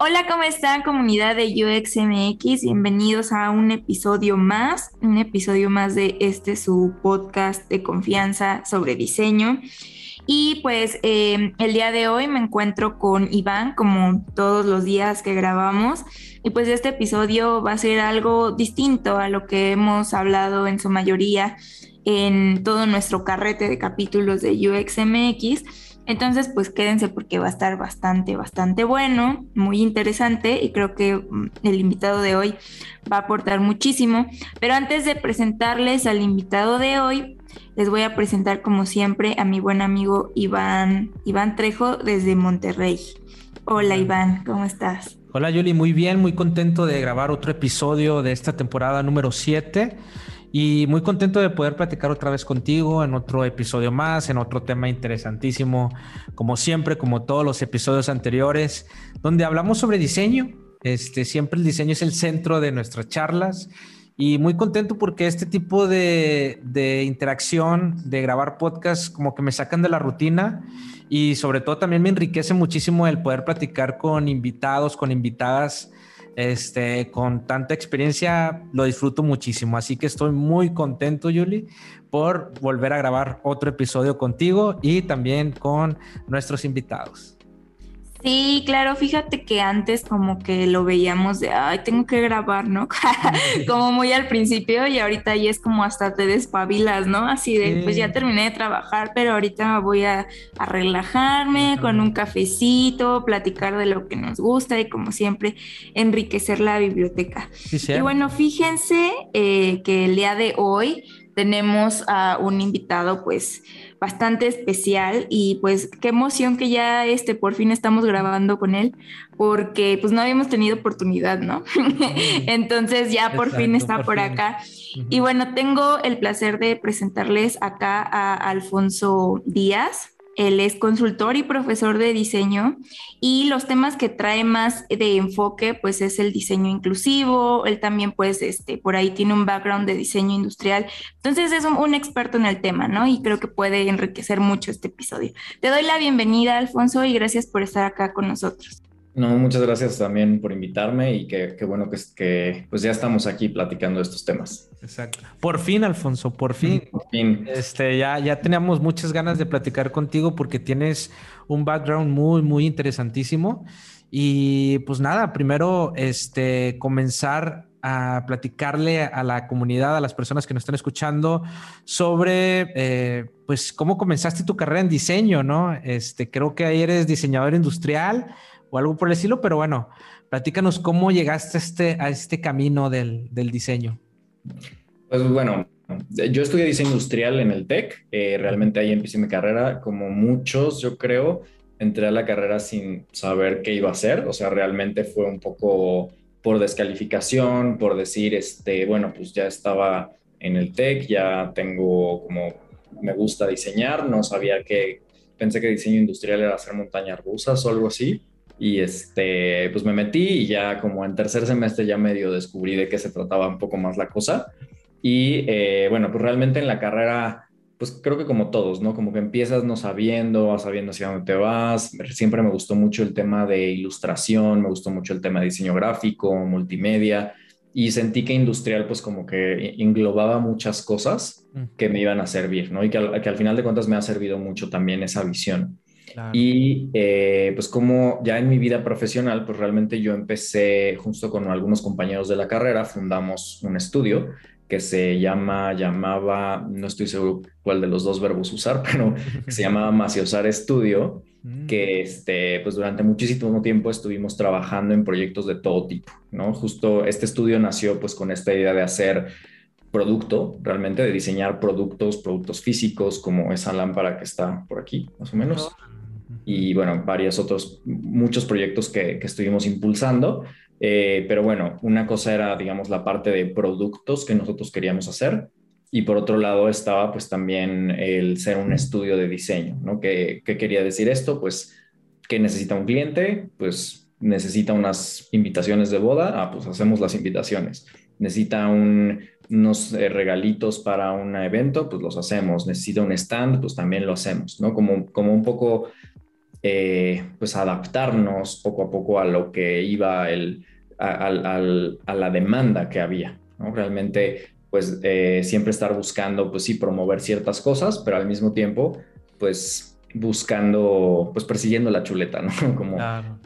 Hola, ¿cómo están comunidad de UXMX? Bienvenidos a un episodio más, un episodio más de este su podcast de confianza sobre diseño. Y pues eh, el día de hoy me encuentro con Iván, como todos los días que grabamos. Y pues este episodio va a ser algo distinto a lo que hemos hablado en su mayoría en todo nuestro carrete de capítulos de UXMX. Entonces, pues quédense porque va a estar bastante, bastante bueno, muy interesante y creo que mm, el invitado de hoy va a aportar muchísimo. Pero antes de presentarles al invitado de hoy, les voy a presentar como siempre a mi buen amigo Iván, Iván Trejo desde Monterrey. Hola Iván, ¿cómo estás? Hola Yuli, muy bien, muy contento de grabar otro episodio de esta temporada número 7 y muy contento de poder platicar otra vez contigo en otro episodio más, en otro tema interesantísimo, como siempre, como todos los episodios anteriores, donde hablamos sobre diseño. Este, siempre el diseño es el centro de nuestras charlas y muy contento porque este tipo de, interacción, de grabar podcast, como que me sacan de la rutina y sobre todo también me enriquece muchísimo el poder platicar con invitados, con invitadas, este, con tanta experiencia, lo disfruto muchísimo. Así que estoy muy contento, Yuli, por volver a grabar otro episodio contigo y también con nuestros invitados. Sí, claro, fíjate que antes como que lo veíamos de, ay, tengo que grabar, ¿no? como muy al principio y ahorita ya es como hasta te despabilas, ¿no? Así de, pues ya terminé de trabajar, pero ahorita voy a, relajarme con un cafecito, platicar de lo que nos gusta y como siempre enriquecer la biblioteca. y bueno, fíjense eh, que el día de hoy tenemos a un invitado pues bastante especial y pues qué emoción que ya este por fin estamos grabando con él porque pues no habíamos tenido oportunidad, ¿no? Entonces ya por fin está por, acá. Y bueno, tengo el placer de presentarles acá a Alfonso Díaz. Él es consultor y profesor de diseño y los temas que trae más de enfoque pues es el diseño inclusivo, él también pues este, por ahí tiene un background de diseño industrial, entonces es un, experto en el tema, ¿no? Y creo que puede enriquecer mucho este episodio. Te doy la bienvenida Alfonso y gracias por estar acá con nosotros. No, muchas gracias también por invitarme y qué bueno que, que pues ya estamos aquí platicando estos temas. Exacto. Por fin, Alfonso, por fin. Por fin. Este, ya, ya teníamos muchas ganas de platicar contigo porque tienes un background muy, muy interesantísimo. Y pues nada, primero, este, comenzar a platicarle a la comunidad, a las personas que nos están escuchando sobre, eh, pues, cómo comenzaste tu carrera en diseño, ¿no? Este, creo que ahí eres diseñador industrial o algo por el estilo, pero bueno, platícanos cómo llegaste a este, a este camino del, del diseño. Pues bueno, yo estudié diseño industrial en el TEC, eh, realmente ahí empecé mi carrera, como muchos yo creo, entré a la carrera sin saber qué iba a hacer, o sea, realmente fue un poco por descalificación, por decir, este, bueno, pues ya estaba en el TEC, ya tengo como, me gusta diseñar, no sabía que, pensé que diseño industrial era hacer montañas rusas o algo así, y este, pues me metí y ya como en tercer semestre ya medio descubrí de qué se trataba un poco más la cosa. Y eh, bueno, pues realmente en la carrera, pues creo que como todos, ¿no? Como que empiezas no sabiendo, vas sabiendo hacia dónde te vas. Siempre me gustó mucho el tema de ilustración, me gustó mucho el tema de diseño gráfico, multimedia. Y sentí que industrial, pues como que englobaba muchas cosas que me iban a servir, ¿no? Y que al, que al final de cuentas me ha servido mucho también esa visión. Y eh, pues como ya en mi vida profesional, pues realmente yo empecé justo con algunos compañeros de la carrera, fundamos un estudio que se llama, llamaba, no estoy seguro cuál de los dos verbos usar, pero que se llamaba Maciosar Estudio, mm. que este, pues durante muchísimo tiempo estuvimos trabajando en proyectos de todo tipo, ¿no? Justo este estudio nació pues con esta idea de hacer producto, realmente de diseñar productos, productos físicos, como esa lámpara que está por aquí, más o menos y bueno, varios otros, muchos proyectos que, que estuvimos impulsando. Eh, pero bueno, una cosa era, digamos, la parte de productos que nosotros queríamos hacer y por otro lado estaba pues también el ser un estudio de diseño, ¿no? ¿Qué, qué quería decir esto? Pues, ¿qué necesita un cliente? Pues necesita unas invitaciones de boda, ah, pues hacemos las invitaciones. Necesita un, unos eh, regalitos para un evento, pues los hacemos. Necesita un stand, pues también lo hacemos, ¿no? Como, como un poco eh, pues adaptarnos poco a poco a lo que iba el, a, la demanda que había. ¿no? Realmente, pues eh, siempre estar buscando, pues sí, promover ciertas cosas, pero al mismo tiempo, pues buscando, pues persiguiendo la chuleta, ¿no? Como,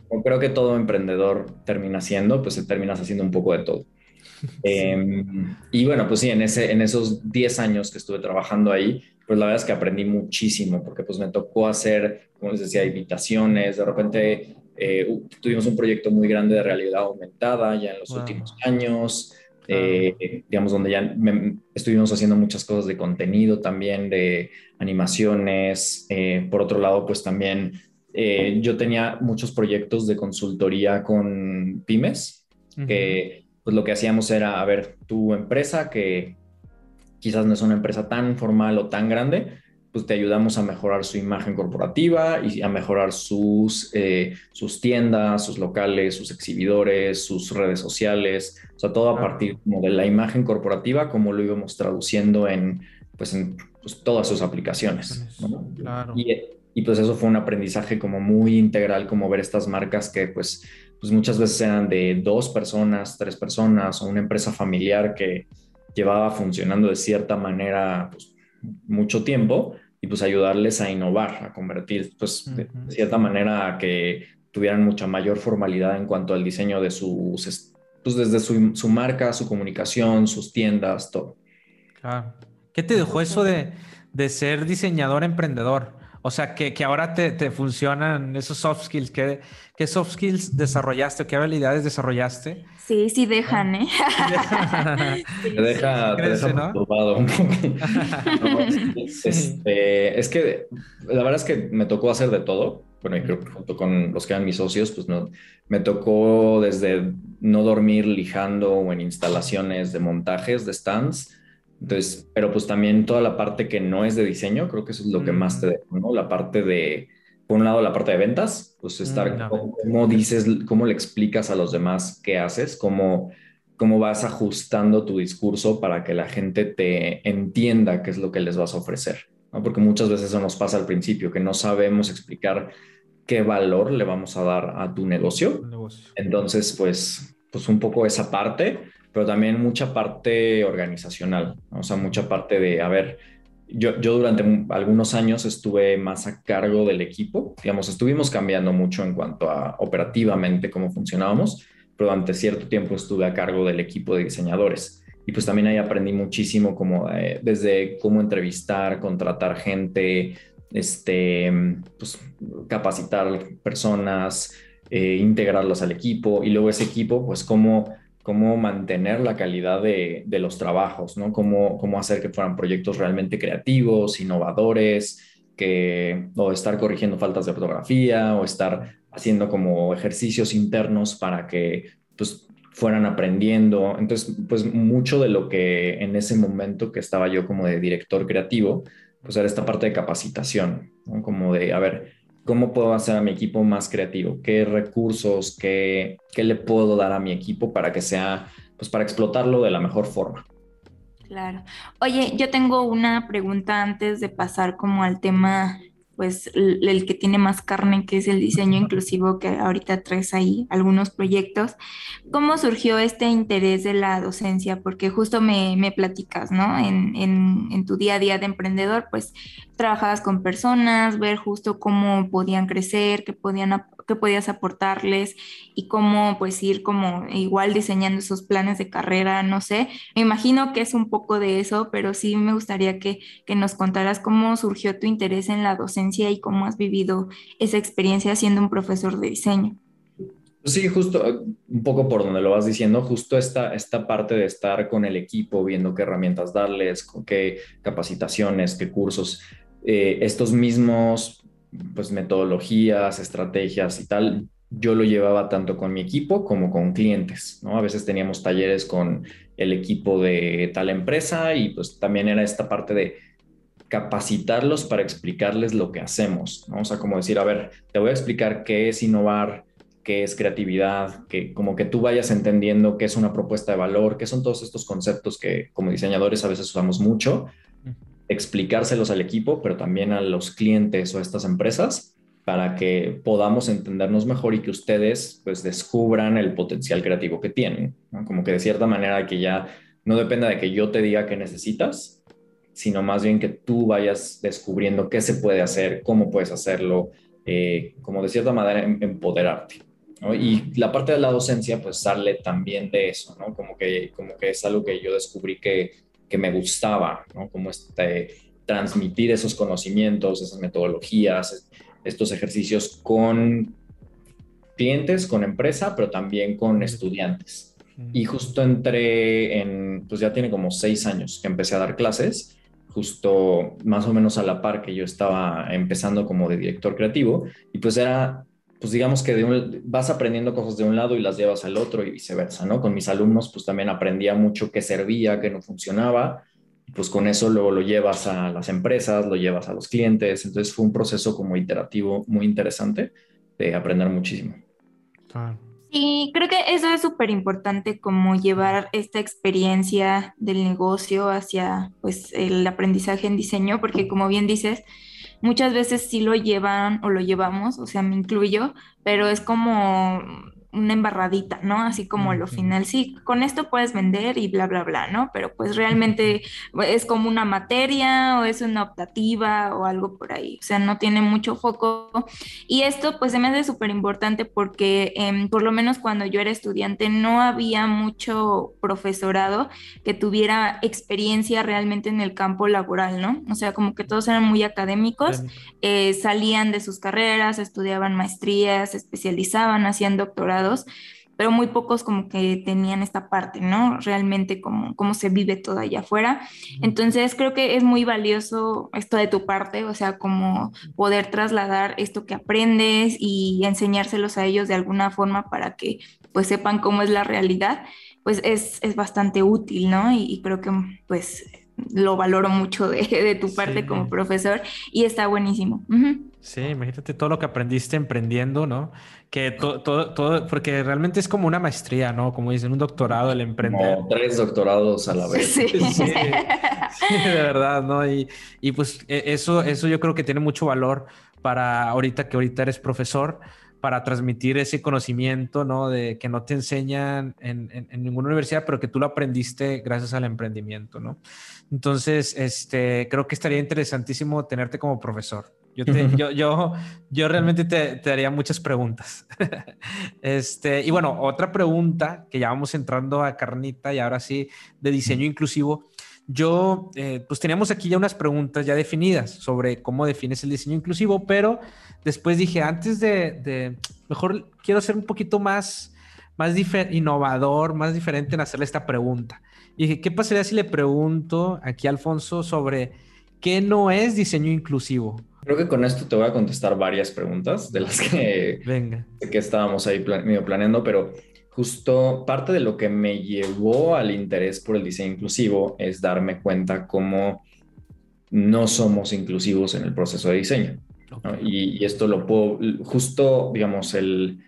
como creo que todo emprendedor termina haciendo, pues se terminas haciendo un poco de todo. Em, y bueno, pues sí, en, ese, en esos 10 años que estuve trabajando ahí, pues la verdad es que aprendí muchísimo, porque pues me tocó hacer, como les decía, invitaciones, de repente eh, tuvimos un proyecto muy grande de realidad aumentada ya en los últimos años, eh, digamos, donde ya estuvimos haciendo muchas cosas de contenido también, de animaciones. Eh, por otro lado, pues también yo tenía muchos proyectos de consultoría con pymes, que pues lo que hacíamos era, a ver, tu empresa que quizás no es una empresa tan formal o tan grande, pues te ayudamos a mejorar su imagen corporativa y a mejorar sus, eh, sus tiendas, sus locales, sus exhibidores, sus redes sociales, o sea, todo a partir como de la imagen corporativa, como lo íbamos traduciendo en, pues, en pues, todas sus aplicaciones. Y, y, pues eso fue un aprendizaje como muy integral, como ver estas marcas que pues, pues muchas veces eran de dos personas, tres personas o una empresa familiar que llevaba funcionando de cierta manera pues, mucho tiempo y pues ayudarles a innovar, a convertir pues de cierta manera a que tuvieran mucha mayor formalidad en cuanto al diseño de sus, pues desde su, su marca, su comunicación, sus tiendas, todo. Claro. ¿Qué te dejó eso de, de ser diseñador emprendedor? O sea, que, que ahora te, te, funcionan esos soft skills. ¿Qué, ¿Qué, soft skills desarrollaste o qué habilidades desarrollaste? Sí, sí dejan, ¿eh? te deja, te deja ¿no? un poco. Este, es que la verdad es que me tocó hacer de todo. Bueno, y creo que junto con los que eran mis socios, pues no, me tocó desde no dormir lijando o en instalaciones de montajes de stands, entonces, pero pues también toda la parte que no es de diseño, creo que eso es lo que más te dejo, ¿no? La parte de, por un lado, la parte de ventas, pues estar, cómo, dices, cómo le explicas a los demás qué haces, cómo, cómo vas ajustando tu discurso para que la gente te entienda qué es lo que les vas a ofrecer, ¿no? Porque muchas veces eso nos pasa al principio, que no sabemos explicar qué valor le vamos a dar a tu negocio. negocio. Entonces, pues, pues un poco esa parte pero también mucha parte organizacional, o sea, mucha parte de, a ver, yo, yo durante algunos años estuve más a cargo del equipo, digamos, estuvimos cambiando mucho en cuanto a operativamente cómo funcionábamos, pero durante cierto tiempo estuve a cargo del equipo de diseñadores. Y pues también ahí aprendí muchísimo como eh, desde cómo entrevistar, contratar gente, este, pues, capacitar personas, eh, integrarlos al equipo y luego ese equipo, pues cómo cómo mantener la calidad de, los trabajos, ¿no? Cómo, cómo hacer que fueran proyectos realmente creativos, innovadores, que, o estar corrigiendo faltas de ortografía, o estar haciendo como ejercicios internos para que pues, fueran aprendiendo. Entonces, pues mucho de lo que en ese momento que estaba yo como de director creativo, pues era esta parte de capacitación, ¿no? Como de, a ver, ¿Cómo puedo hacer a mi equipo más creativo? ¿Qué recursos, qué, qué le puedo dar a mi equipo para que sea, pues para explotarlo de la mejor forma? Claro. Oye, yo tengo una pregunta antes de pasar como al tema pues el, que tiene más carne, que es el diseño inclusivo, que ahorita traes ahí algunos proyectos. ¿Cómo surgió este interés de la docencia? Porque justo me, me platicas, ¿no? En, en, en, tu día a día de emprendedor, pues trabajabas con personas, ver justo cómo podían crecer, qué podían qué podías aportarles y cómo pues ir como igual diseñando esos planes de carrera, no sé. Me imagino que es un poco de eso, pero sí me gustaría que, que nos contaras cómo surgió tu interés en la docencia y cómo has vivido esa experiencia siendo un profesor de diseño. Sí, justo un poco por donde lo vas diciendo, justo esta, esta parte de estar con el equipo, viendo qué herramientas darles, qué capacitaciones, qué cursos, eh, estos mismos pues metodologías, estrategias y tal, yo lo llevaba tanto con mi equipo como con clientes, ¿no? A veces teníamos talleres con el equipo de tal empresa y pues también era esta parte de capacitarlos para explicarles lo que hacemos, ¿no? O sea, como decir, a ver, te voy a explicar qué es innovar, qué es creatividad, que como que tú vayas entendiendo qué es una propuesta de valor, qué son todos estos conceptos que como diseñadores a veces usamos mucho explicárselos al equipo, pero también a los clientes o a estas empresas, para que podamos entendernos mejor y que ustedes pues descubran el potencial creativo que tienen. Como que de cierta manera que ya no dependa de que yo te diga qué necesitas, sino más bien que tú vayas descubriendo qué se puede hacer, cómo puedes hacerlo, eh, como de cierta manera em, empoderarte. Y la parte de la docencia pues sale también de eso, ¿no? Como que, como que es algo que yo descubrí que, que me gustaba, ¿no? Como este, transmitir esos conocimientos, esas metodologías, estos ejercicios con clientes, con empresa, pero también con estudiantes. Y justo entré en, pues ya tiene como seis años que empecé a dar clases, justo más o menos a la par que yo estaba empezando como de director creativo, y pues era, pues digamos que de vas aprendiendo cosas de un lado y las llevas al otro y viceversa, ¿no? Con mis alumnos pues también aprendía mucho qué servía, qué no funcionaba, pues con eso luego lo llevas a las empresas, lo llevas a los clientes. Entonces fue un proceso como iterativo muy interesante de aprender muchísimo. Sí, creo que eso es súper importante, como llevar esta experiencia del negocio hacia pues el aprendizaje en diseño, porque como bien dices, muchas veces sí lo llevan o lo llevamos, o sea, me incluyo, pero es como una embarradita, ¿no? Así como lo final, sí, con esto puedes vender y bla, bla, bla, ¿no? Pero pues realmente es como una materia o es una optativa o algo por ahí, o sea, no tiene mucho foco. Y esto pues se me hace súper importante porque em, por lo menos cuando yo era estudiante no había mucho profesorado que tuviera experiencia realmente en el campo laboral, ¿no? O sea, como que todos eran muy académicos, eh, salían de sus carreras, estudiaban maestrías, se especializaban, hacían doctorado pero muy pocos como que tenían esta parte, ¿no? Realmente como cómo se vive todo allá afuera. Entonces creo que es muy valioso esto de tu parte, o sea, como poder trasladar esto que aprendes y enseñárselos a ellos de alguna forma para que pues sepan cómo es la realidad, pues es, es bastante útil, ¿no? Y, creo que pues lo valoro mucho de, de tu parte como profesor y está buenísimo. Sí, imagínate todo lo que aprendiste emprendiendo, ¿no? Que todo, todo, todo, porque realmente es como una maestría, ¿no? Como dicen, un doctorado el emprender. Como tres doctorados a la vez. Sí, sí, de verdad, ¿no? Y, y pues e, eso, eso yo creo que tiene mucho valor para ahorita que ahorita eres profesor, para transmitir ese conocimiento, ¿no? De que no te enseñan en, en, en, ninguna universidad, pero que tú lo aprendiste gracias al emprendimiento, ¿no? Entonces, este, creo que estaría interesantísimo tenerte como profesor. Yo, yo, yo, yo, realmente te, te haría muchas preguntas. este, y bueno, otra pregunta que ya vamos entrando a carnita y ahora sí de diseño inclusivo. Yo, eh, pues teníamos aquí ya unas preguntas ya definidas sobre cómo defines el diseño inclusivo, pero después dije, antes de, de mejor quiero ser un poquito más, más innovador, más diferente en hacerle esta pregunta. Y dije, ¿qué pasaría si le pregunto aquí a Alfonso sobre qué no es diseño inclusivo? Creo que con esto te voy a contestar varias preguntas de las que, Venga. que estábamos ahí medio planeando, pero justo parte de lo que me llevó al interés por el diseño inclusivo es darme cuenta cómo no somos inclusivos en el proceso de diseño. Y, esto lo puedo, justo, digamos, el,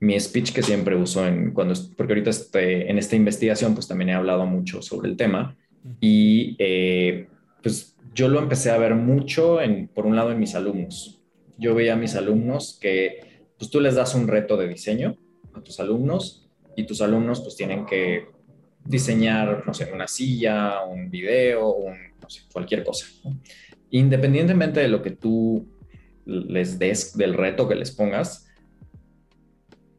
mi speech que siempre uso en cuando, porque ahorita este, en esta investigación pues también he hablado mucho sobre el tema y eh, pues yo lo empecé a ver mucho, en, por un lado, en mis alumnos. Yo veía a mis alumnos que pues tú les das un reto de diseño a tus alumnos y tus alumnos pues tienen que diseñar, no sé, una silla, un video, un, cualquier cosa. Independientemente de lo que tú les des, del reto que les pongas,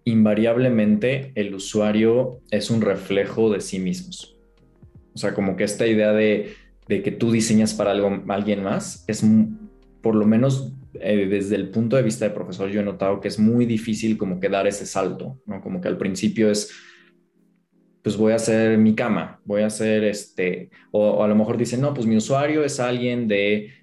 invariablemente el usuario es un reflejo de sí mismos. O sea, como que esta idea de de que tú diseñas para algo, alguien más, es por lo menos eh, desde el punto de vista de profesor, yo he notado que es muy difícil como que dar ese salto, ¿no? Como que al principio es, pues voy a hacer mi cama, voy a hacer este, o, a lo mejor dicen, no, pues mi usuario es alguien de,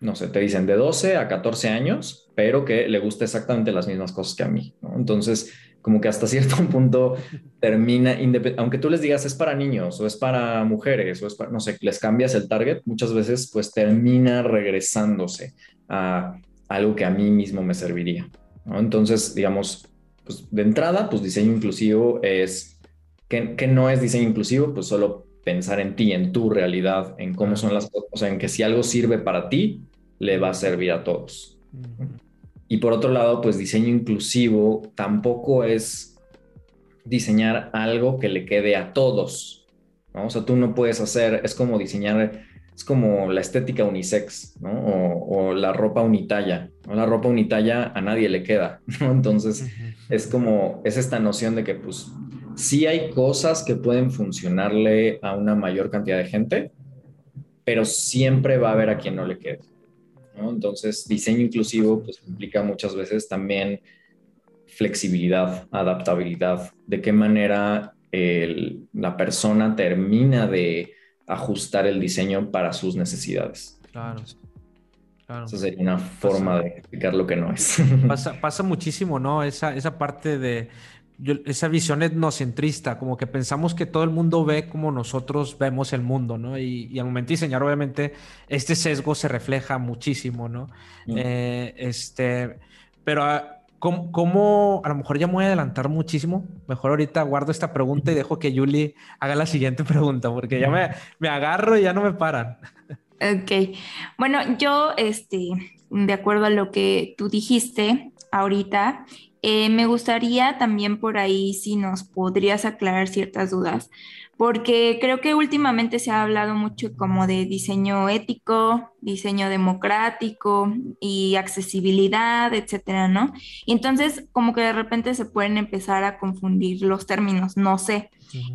no sé, te dicen de 12 a 14 años, pero que le gusta exactamente las mismas cosas que a mí, ¿no? Entonces, como que hasta cierto punto termina, aunque tú les digas es para niños o es para mujeres o es para, no sé, les cambias el target, muchas veces pues termina regresándose a algo que a mí mismo me serviría. Entonces, digamos, pues de entrada, pues diseño inclusivo es, que, que no es diseño inclusivo? Pues solo pensar en ti, en tu realidad, en cómo son las cosas, o sea, en que si algo sirve para ti, le va a servir a todos. Y por otro lado, pues diseño inclusivo tampoco es diseñar algo que le quede a todos. ¿no? O sea, tú no puedes hacer, es como diseñar, es como la estética unisex, ¿no? O, la ropa unitalla. ¿no? La ropa unitalla a nadie le queda, ¿no? Entonces, es como, es esta noción de que, pues, sí hay cosas que pueden funcionarle a una mayor cantidad de gente, pero siempre va a haber a quien no le quede. Entonces, diseño inclusivo pues, implica muchas veces también flexibilidad, adaptabilidad, de qué manera la persona termina de ajustar el diseño para sus necesidades. Claro. claro. Esa sería una forma de explicar lo que no es. Pasa, pasa muchísimo, ¿no? Esa, esa parte de esa visión etnocentrista, como que pensamos que todo el mundo ve como nosotros vemos el mundo, ¿no? Y, al momento de diseñar, obviamente, este sesgo se refleja muchísimo, ¿no? Mm. Eh, este, pero ah, ¿cómo, a lo mejor ya me voy a adelantar muchísimo? Mejor ahorita guardo esta pregunta y dejo que Yuli haga la siguiente pregunta, porque ya me, me agarro y ya no me paran. Ok, bueno, yo, este, de acuerdo a lo que tú dijiste ahorita, eh, me gustaría también por ahí si nos podrías aclarar ciertas dudas, porque creo que últimamente se ha hablado mucho como de diseño ético, diseño democrático y accesibilidad, etcétera, ¿no? Y entonces como que de repente se pueden empezar a confundir los términos, no sé.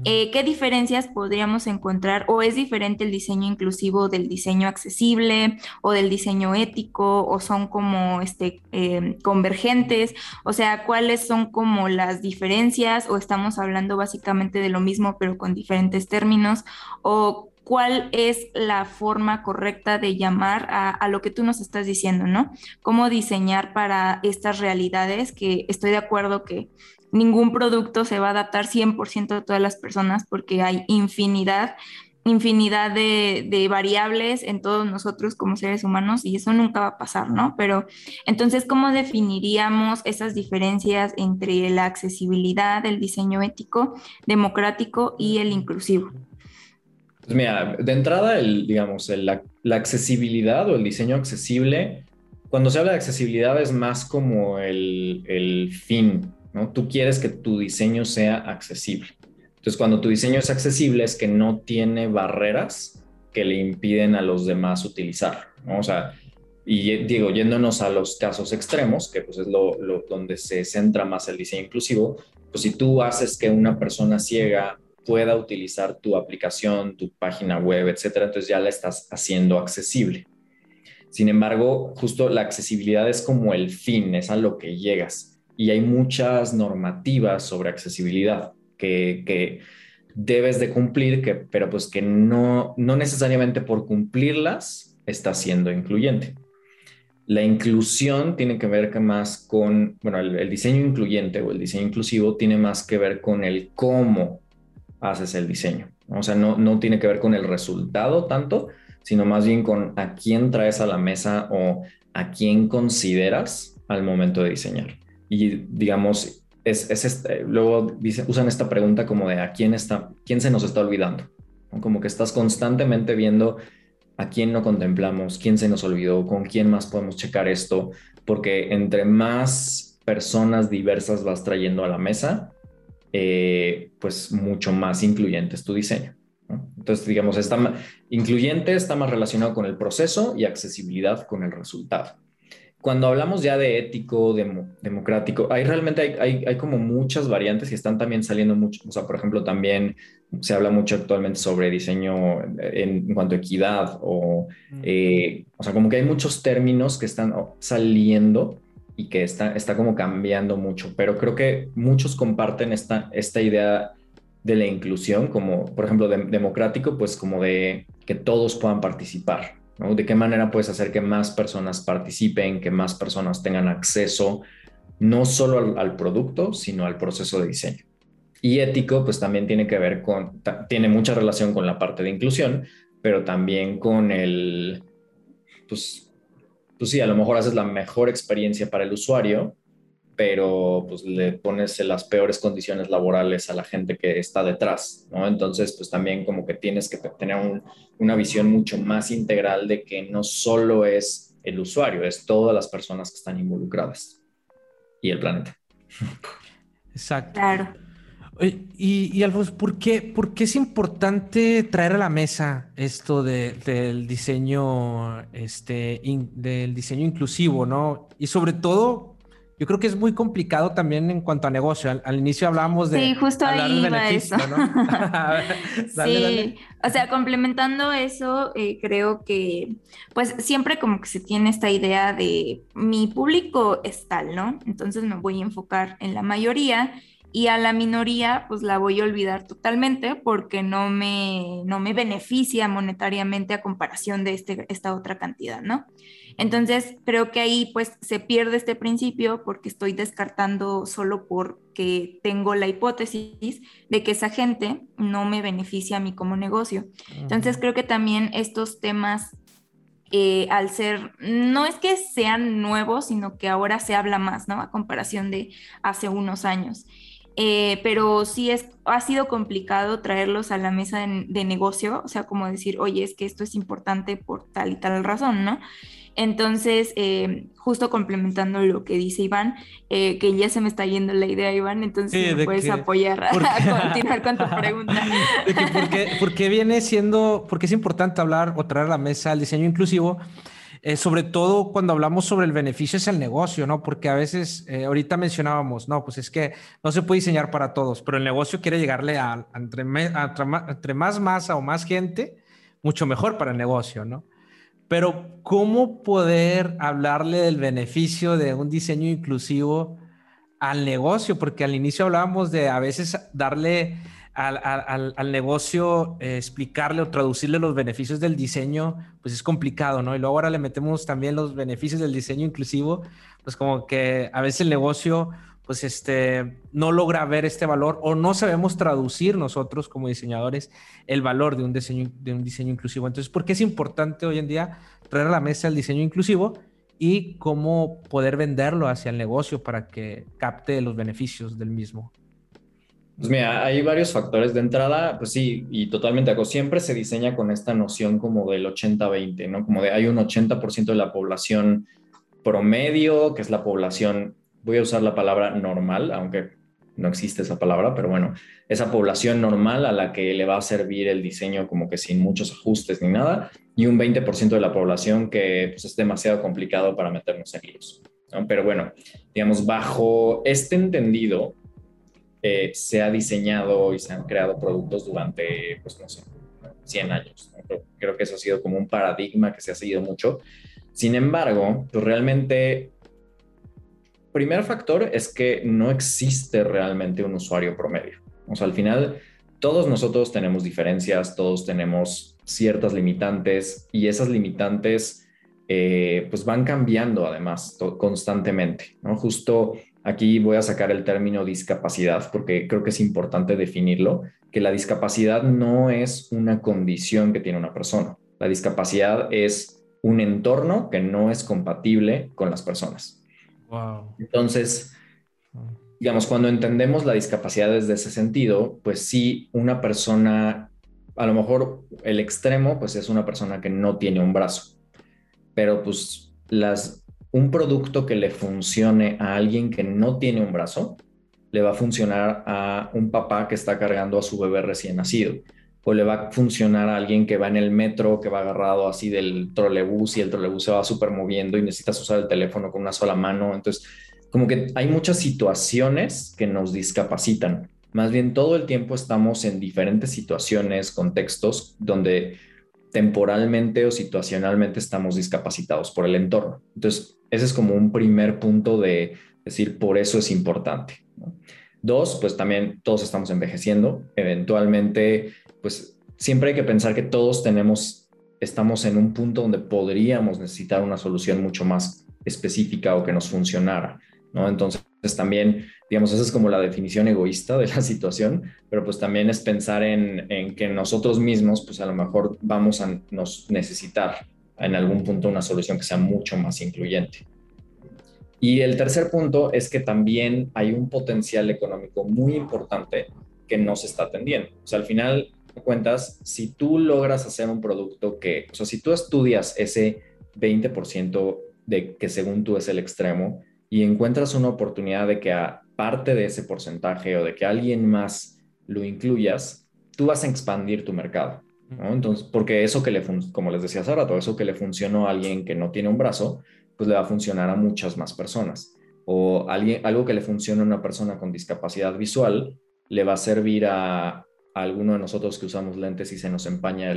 Eh, ¿Qué diferencias podríamos encontrar o es diferente el diseño inclusivo del diseño accesible o del diseño ético o son como este, em, convergentes? O sea, ¿cuáles son como las diferencias o estamos hablando básicamente de lo mismo pero con diferentes términos? ¿O cuál es la forma correcta de llamar a, a, lo que tú nos estás diciendo, ¿no? Cómo diseñar para estas realidades que estoy de acuerdo que ningún producto se va a adaptar 100% a todas las personas porque hay infinidad, infinidad de, variables en todos nosotros como seres humanos y eso nunca va a pasar, ¿no? Pero entonces, ¿cómo definiríamos esas diferencias entre la accesibilidad, el diseño ético, democrático y el inclusivo? Pues mira, de entrada, el, digamos, la, accesibilidad o el diseño accesible, cuando se habla de accesibilidad es más como el, el fin ¿no? Tú quieres que tu diseño sea accesible. Entonces, cuando tu diseño es accesible es que no tiene barreras que le impiden a los demás utilizar, ¿no? O sea, y digo, yéndonos a los casos extremos, que pues es lo, donde se centra más el diseño inclusivo, pues si tú haces que una persona ciega pueda utilizar tu aplicación, tu página web, etcétera, entonces ya la estás haciendo accesible. Sin embargo, justo la accesibilidad es como el fin, es a lo que llegas y hay muchas normativas sobre accesibilidad que, debes de cumplir, que, pero pues que no, no necesariamente por cumplirlas está siendo incluyente. La inclusión tiene que ver más con, bueno, el, diseño incluyente o el diseño inclusivo tiene más que ver con el cómo haces el diseño. O sea, no, no tiene que ver con el resultado tanto, sino más bien con a quién traes a la mesa o a quién consideras al momento de diseñar. Y digamos, es, este, luego usan esta pregunta como de a quién, está, quién se nos está olvidando. Como que estás constantemente viendo a quién no contemplamos, quién se nos olvidó, con quién más podemos checar esto, porque entre más personas diversas vas trayendo a la mesa, eh, pues mucho más incluyente es tu diseño. Entonces, digamos, está, incluyente está más relacionado con el proceso y accesibilidad con el resultado cuando hablamos ya de ético, democrático, hay realmente hay, hay, como muchas variantes que están también saliendo mucho. O sea, por ejemplo, también se habla mucho actualmente sobre diseño en, cuanto a equidad o, mm. eh, o sea, como que hay muchos términos que están saliendo y que está, está como cambiando mucho, pero creo que muchos comparten esta, esta idea de la inclusión, como por ejemplo democrático, pues como de que todos puedan participar, ¿De qué manera puedes hacer que más personas participen, que más personas tengan acceso no solo al, producto, sino al proceso de diseño? Y ético, pues también tiene que ver con, tiene mucha relación con la parte de inclusión, pero también con el, pues, pues sí, a lo mejor haces la mejor experiencia para el usuario, pero pues le pones en las peores condiciones laborales a la gente que está detrás, ¿no? Entonces, pues también como que tienes que tener una visión mucho más integral de que no solo es el usuario, es todas las personas que están involucradas y el planeta. Exacto. Claro. Y, y Alfonso, ¿por qué, ¿por qué, es importante traer a la mesa esto de, del diseño, este, del diseño inclusivo, ¿no? Y sobre todo, yo creo que es muy complicado también en cuanto a negocio. Al, inicio hablábamos de sí, justo ahí iba eso. sí, o sea, complementando eso, eh, creo que pues siempre como que se tiene esta idea de mi público es tal, ¿no? Entonces me voy a enfocar en la mayoría y a la minoría pues la voy a olvidar totalmente porque no me, no me beneficia monetariamente a comparación de este, esta otra cantidad, ¿no? Entonces creo que ahí pues se pierde este principio porque estoy descartando solo porque tengo la hipótesis de que esa gente no me beneficia a mí como negocio. Entonces creo que también estos temas eh, al ser, no es que sean nuevos, sino que ahora se habla más, ¿no? A comparación de hace unos años. Eh, pero sí es, ha sido complicado traerlos a la mesa de, negocio, o sea, como decir, oye, es que esto es importante por tal y tal razón, ¿no? Entonces, eh, justo complementando lo que dice Iván, eh, que ya se me está yendo la idea, Iván, entonces me puedes apoyar a, continuar con tu pregunta. ¿Por qué viene siendo, porque es importante hablar o traer a la mesa el diseño inclusivo? Eh, sobre todo cuando hablamos sobre el beneficio es el negocio, ¿no? Porque a veces, eh, ahorita mencionábamos, no, pues es que no se puede diseñar para todos, pero el negocio quiere llegarle a, entre, entre más masa o más gente, mucho mejor para el negocio, ¿no? Pero ¿cómo poder hablarle del beneficio de un diseño inclusivo al negocio? Porque al inicio hablábamos de a veces darle al, negocio eh, explicarle o traducirle los beneficios del diseño, pues es complicado, ¿no? Y luego ahora le metemos también los beneficios del diseño inclusivo, pues como que a veces el negocio, pues este, no logra ver este valor o no sabemos traducir nosotros como diseñadores el valor de un diseño, de un diseño inclusivo. Entonces, ¿por qué es importante hoy en día traer a la mesa el diseño inclusivo? y cómo poder venderlo hacia el negocio para que capte los beneficios del mismo. Pues mira, hay varios factores de entrada, pues sí, y totalmente hago. Siempre se diseña con esta noción como del 80-20, ¿no? Como de hay un 80% de la población promedio, que es la población, voy a usar la palabra normal, aunque no existe esa palabra, pero bueno, esa población normal a la que le va a servir el diseño como que sin muchos ajustes ni nada, y un 20% de la población que pues, es demasiado complicado para meternos en líos. ¿no? Pero bueno, digamos, bajo este entendido, eh, se ha diseñado y se han creado productos durante, pues no sé, 100 años. Creo, que eso ha sido como un paradigma que se ha seguido mucho. Sin embargo, pues realmente, primer factor es que no existe realmente un usuario promedio. O sea, al final, todos nosotros tenemos diferencias, todos tenemos ciertas limitantes y esas limitantes eh, pues van cambiando además constantemente, ¿no? Justo Aquí voy a sacar el término discapacidad porque creo que es importante definirlo, que la discapacidad no es una condición que tiene una persona. La discapacidad es un entorno que no es compatible con las personas. Entonces, digamos, cuando entendemos la discapacidad desde ese sentido, pues sí, una persona, a lo mejor el extremo, pues es una persona que no tiene un brazo, pero pues las un producto que le funcione a alguien que no tiene un brazo, le va a funcionar a un papá que está cargando a su bebé recién nacido. O le va a funcionar a alguien que va en el metro, que va agarrado así del trolebús y el trolebús se va super moviendo y necesitas usar el teléfono con una sola mano. Entonces, como que hay muchas situaciones que nos discapacitan. Más bien todo el tiempo estamos en diferentes situaciones, contextos donde temporalmente o situacionalmente estamos discapacitados por el entorno. Entonces, ese es como un primer punto de decir, por eso es importante. Dos, pues también todos estamos envejeciendo. Eventualmente, pues siempre hay que pensar que todos tenemos, estamos en un punto donde podríamos necesitar una solución mucho más específica o que nos funcionara, ¿no? Entonces también, digamos, esa es como la definición egoísta de la situación, pero pues también es pensar en, en que nosotros mismos, pues a lo mejor vamos a nos necesitar en algún punto una solución que sea mucho más incluyente. Y el tercer punto es que también hay un potencial económico muy importante que no se está atendiendo. O sea, al final cuentas, si tú logras hacer un producto que, o sea, si tú estudias ese 20% de que según tú es el extremo y encuentras una oportunidad de que aparte de ese porcentaje o de que alguien más lo incluyas, tú vas a expandir tu mercado. Entonces, porque eso que le, como les decía hace rato, eso que le funcionó a alguien que no tiene un brazo, pues le va a funcionar a muchas más personas. O alguien, algo que le funciona a una persona con discapacidad visual, le va a servir a, alguno de nosotros que usamos lentes y se nos empaña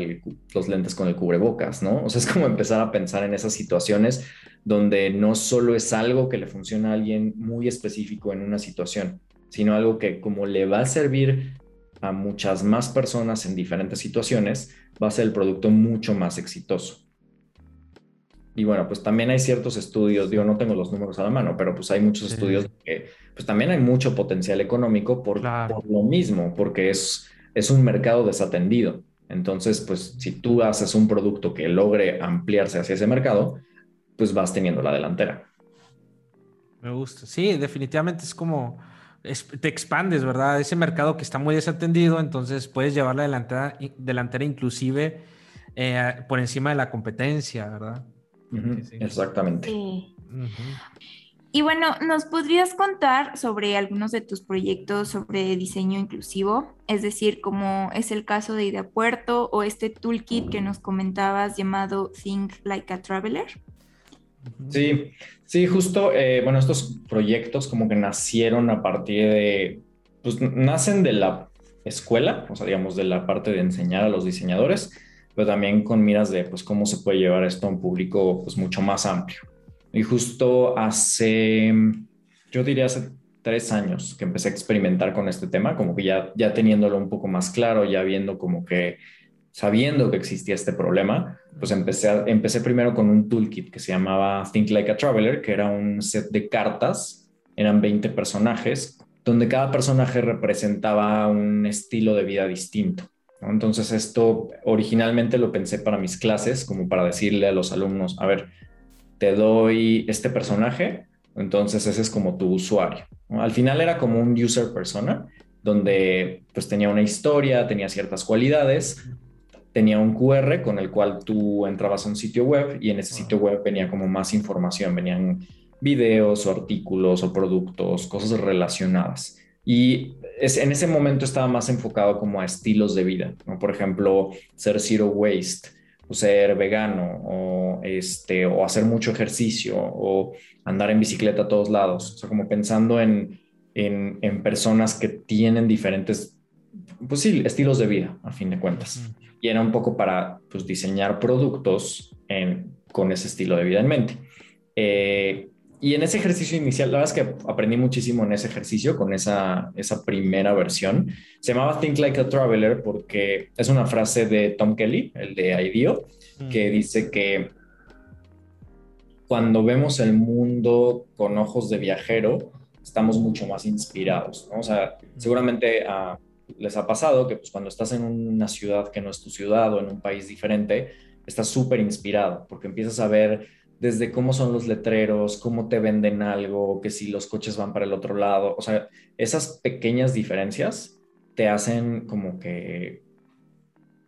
los lentes con el cubrebocas, ¿no? O sea, es como empezar a pensar en esas situaciones donde no solo es algo que le funciona a alguien muy específico en una situación, sino algo que como le va a servir a muchas más personas en diferentes situaciones, va a ser el producto mucho más exitoso. Y bueno, pues también hay ciertos estudios, digo, no tengo los números a la mano, pero pues hay muchos estudios que pues también hay mucho potencial económico por, por lo mismo, porque es es un mercado desatendido. Entonces, pues si tú haces un producto que logre ampliarse hacia ese mercado, pues vas teniendo la delantera. Me gusta. Sí, definitivamente es como te expandes, ¿verdad? Ese mercado que está muy desatendido, entonces puedes llevar la delantera, delantera inclusive eh, por encima de la competencia, ¿verdad? Exactamente. Y bueno, ¿nos podrías contar sobre algunos de tus proyectos sobre diseño inclusivo? Es decir, como es el caso de Idea Puerto o este toolkit que nos comentabas llamado Think Like a Traveler. Sí, sí, justo, eh, bueno, estos proyectos como que nacieron a partir de, pues nacen de la escuela, o sea, digamos, de la parte de enseñar a los diseñadores, pero también con miras de, pues, cómo se puede llevar esto a un público, pues, mucho más amplio. Y justo hace, yo diría hace tres años que empecé a experimentar con este tema, como que ya, ya teniéndolo un poco más claro, ya viendo como que, sabiendo que existía este problema, pues empecé, empecé primero con un toolkit que se llamaba Think Like a Traveler, que era un set de cartas, eran 20 personajes, donde cada personaje representaba un estilo de vida distinto. Entonces esto originalmente lo pensé para mis clases, como para decirle a los alumnos, a ver, te doy este personaje, entonces ese es como tu usuario. Al final era como un user persona, donde pues tenía una historia, tenía ciertas cualidades, tenía un QR con el cual tú entrabas a un sitio web y en ese sitio web venía como más información, venían videos o artículos o productos, cosas relacionadas. Y es, en ese momento estaba más enfocado como a estilos de vida, por ejemplo, ser zero waste, ser vegano o, este, o hacer mucho ejercicio o andar en bicicleta a todos lados. O sea, como pensando en, en, personas que tienen diferentes, pues sí, estilos de vida, a fin de cuentas. Y era un poco para pues, diseñar productos con ese estilo de vida en mente. Eh, y en ese ejercicio inicial, la verdad es que aprendí muchísimo en ese ejercicio, con esa, esa primera versión. Se llamaba Think Like a Traveler porque es una frase de Tom Kelly, el de IDEO, que mm. dice que cuando vemos el mundo con ojos de viajero, estamos mucho más inspirados, ¿no? O sea, seguramente ah, les ha pasado que pues, cuando estás en una ciudad que no es tu ciudad o en un país diferente, estás súper inspirado porque empiezas a ver desde cómo son los letreros, cómo te venden algo, que si los coches van para el otro lado, o sea, esas pequeñas diferencias te hacen como que,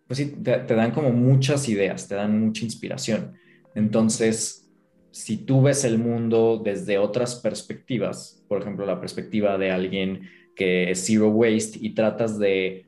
pues sí, te, dan como muchas ideas, te dan mucha inspiración. Entonces, si tú ves el mundo desde otras perspectivas, por ejemplo, la perspectiva de alguien que es zero waste y tratas de,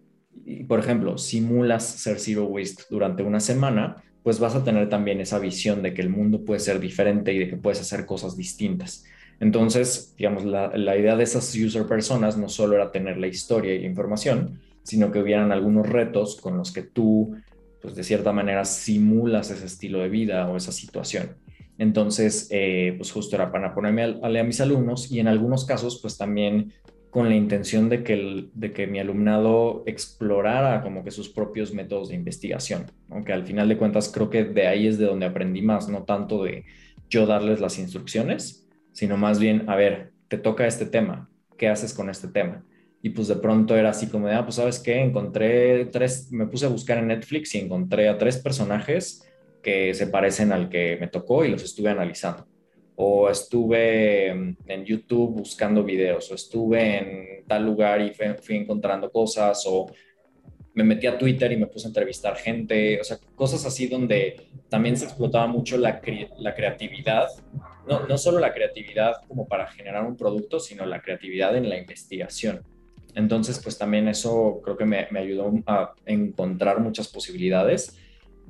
por ejemplo, simulas ser zero waste durante una semana, pues vas a tener también esa visión de que el mundo puede ser diferente y de que puedes hacer cosas distintas. Entonces, digamos, la, idea de esas user personas no solo era tener la historia y la información, sino que hubieran algunos retos con los que tú, pues de cierta manera, simulas ese estilo de vida o esa situación. Entonces, eh, pues justo era para ponerme a, a, mis alumnos y en algunos casos, pues también con la intención de que, de que mi alumnado explorara como que sus propios métodos de investigación, aunque al final de cuentas creo que de ahí es de donde aprendí más, no tanto de yo darles las instrucciones, sino más bien, a ver, te toca este tema, ¿qué haces con este tema? Y pues de pronto era así como de, ah, pues sabes qué, encontré tres, me puse a buscar en Netflix y encontré a tres personajes que se parecen al que me tocó y los estuve analizando o estuve en YouTube buscando videos, o estuve en tal lugar y fui, encontrando cosas, o me metí a Twitter y me puse a entrevistar gente, o sea, cosas así donde también se explotaba mucho la, la creatividad, no, no solo la creatividad como para generar un producto, sino la creatividad en la investigación. Entonces, pues también eso creo que me, me ayudó a encontrar muchas posibilidades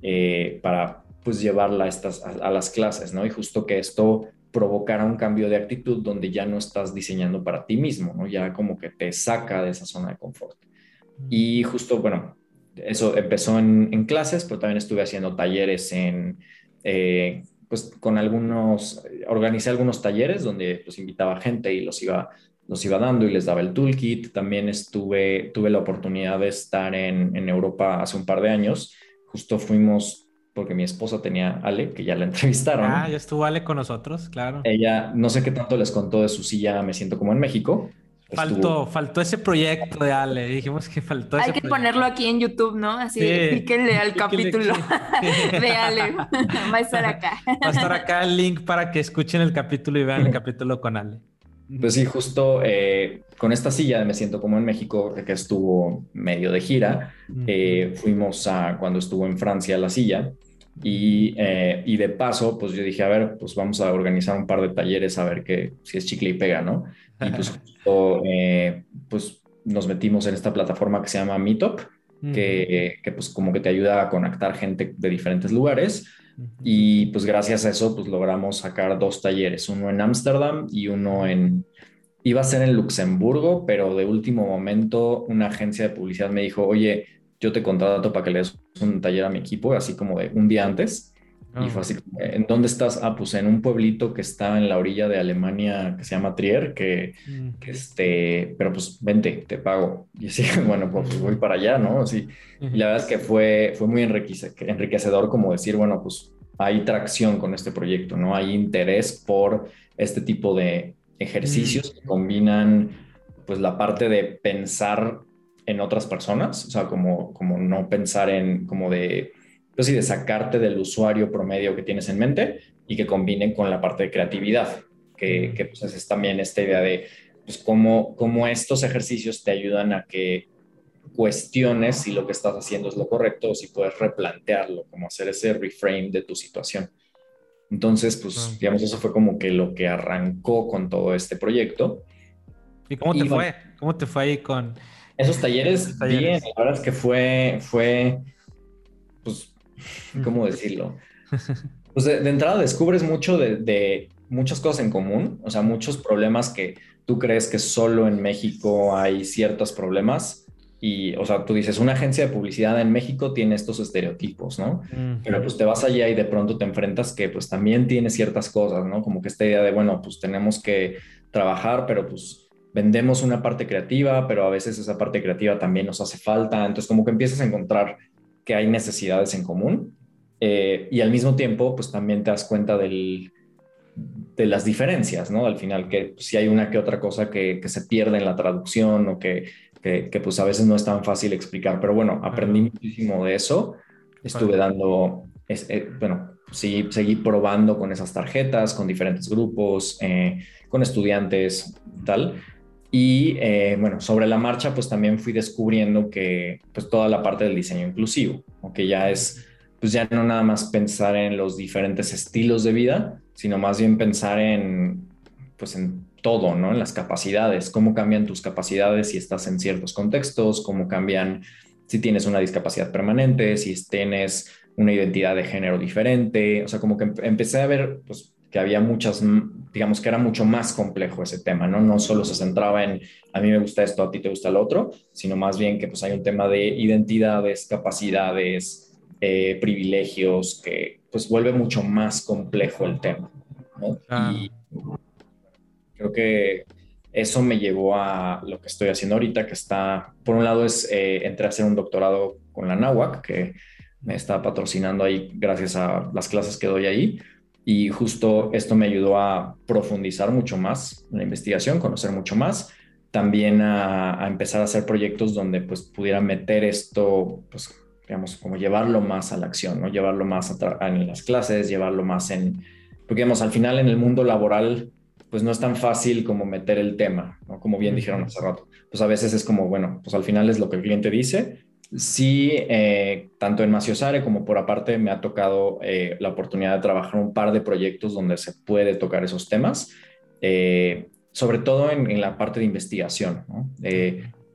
eh, para pues llevarla a, estas, a, las clases, ¿no? Y justo que esto provocara un cambio de actitud donde ya no estás diseñando para ti mismo, ¿no? Ya como que te saca de esa zona de confort. Y justo, bueno, eso empezó en, clases, pero también estuve haciendo talleres en, eh, pues con algunos, organicé algunos talleres donde pues invitaba gente y los iba, los iba dando y les daba el toolkit. También estuve, tuve la oportunidad de estar en, en Europa hace un par de años. Justo fuimos porque mi esposa tenía Ale, que ya la entrevistaron. Ah, ya estuvo Ale con nosotros, claro. Ella, no sé qué tanto les contó de su silla Me Siento Como en México, Faltó, faltó ese proyecto de Ale. Dijimos que faltó. Hay que ponerlo aquí en YouTube, ¿no? Así, píquenle al capítulo de Ale. Va a estar acá. Va a estar acá el link para que escuchen el capítulo y vean el capítulo con Ale. Pues sí, justo eh, con esta silla de Me Siento como en México, que estuvo medio de gira, eh, fuimos a cuando estuvo en Francia la silla y, eh, y, de paso, pues yo dije, a ver, pues vamos a organizar un par de talleres a ver que, si es chicle y pega, ¿no? Y pues, eh, pues nos metimos en esta plataforma que se llama Meetup, que, que, pues como que te ayuda a conectar gente de diferentes lugares. Y pues gracias a eso, pues logramos sacar dos talleres, uno en Ámsterdam y uno en, iba a ser en Luxemburgo, pero de último momento una agencia de publicidad me dijo, oye, yo te contrato para que le des un taller a mi equipo, así como de un día antes. Y fue ah. así, ¿en dónde estás? Ah, pues en un pueblito que está en la orilla de Alemania que se llama Trier, que, este, pero pues vente, te pago. Y así, bueno, pues voy para allá, ¿no? Así, y la verdad es que fue, fue muy enriquecedor como decir, bueno, pues hay tracción con este proyecto, ¿no? Hay interés por este tipo de ejercicios que combinan pues la parte de pensar en otras personas, o sea, como, como no pensar en, como de, pues sí, de sacarte del usuario promedio que tienes en mente y que combinen con la parte de creatividad, que, que pues es también esta idea de, pues, cómo, cómo estos ejercicios te ayudan a que cuestiones si lo que estás haciendo es lo correcto o si puedes replantearlo, como hacer ese reframe de tu situación. Entonces, pues, digamos, eso fue como que lo que arrancó con todo este proyecto. ¿Y cómo te fue? ¿Cómo te fue ahí con, esos talleres, bien, la verdad es que fue, fue, pues, ¿cómo decirlo? Pues de, entrada descubres mucho de, muchas cosas en común, o sea, muchos problemas que tú crees que solo en México hay ciertos problemas. Y, o sea, tú dices, una agencia de publicidad en México tiene estos estereotipos, ¿no? Pero pues te vas allá y de pronto te enfrentas que pues también tiene ciertas cosas, ¿no? Como que esta idea de, bueno, pues tenemos que trabajar, pero pues vendemos una parte creativa, pero a veces esa parte creativa también nos hace falta. Entonces, como que empiezas a encontrar que hay necesidades en común eh, y al mismo tiempo, pues también te das cuenta del, de las diferencias, ¿no? Al final, que si hay una que otra cosa que, se pierde en la traducción o que, que, pues a veces no es tan fácil explicar, pero bueno, aprendí muchísimo de eso. Estuve dando, eh, bueno, sí, seguí probando con esas tarjetas, con diferentes grupos, eh, con estudiantes, tal. Y eh, bueno, sobre la marcha, pues también fui descubriendo que pues toda la parte del diseño inclusivo, que ya es, pues ya no nada más pensar en los diferentes estilos de vida, sino más bien pensar en, pues en todo, ¿no? En las capacidades, cómo cambian tus capacidades si estás en ciertos contextos, cómo cambian si tienes una discapacidad permanente, si tienes una identidad de género diferente, o sea, como que empecé a ver, pues que había muchas, digamos que era mucho más complejo ese tema, ¿no? No solo se centraba en a mí me gusta esto, a ti te gusta lo otro, sino más bien que pues hay un tema de identidades, capacidades, eh, privilegios, que pues vuelve mucho más complejo el tema, ¿no? Ah. Y creo que eso me llevó a lo que estoy haciendo ahorita, que está, por un lado es, eh, entré a hacer un doctorado con la NAWAC, que me está patrocinando ahí gracias a las clases que doy ahí, y justo esto me ayudó a profundizar mucho más en la investigación, conocer mucho más, también a, empezar a hacer proyectos donde pues pudiera meter esto, pues digamos, como llevarlo más a la acción, ¿no? Llevarlo más en las clases, llevarlo más en, porque digamos, al final en el mundo laboral pues no es tan fácil como meter el tema, ¿no? Como bien dijeron hace rato. Pues a veces es como, bueno, pues al final es lo que el cliente dice sí, eh, tanto en Maciosare como por aparte me ha tocado eh, la oportunidad de trabajar un par de proyectos donde se puede tocar esos temas, eh, sobre todo en, la parte de investigación. ¿no?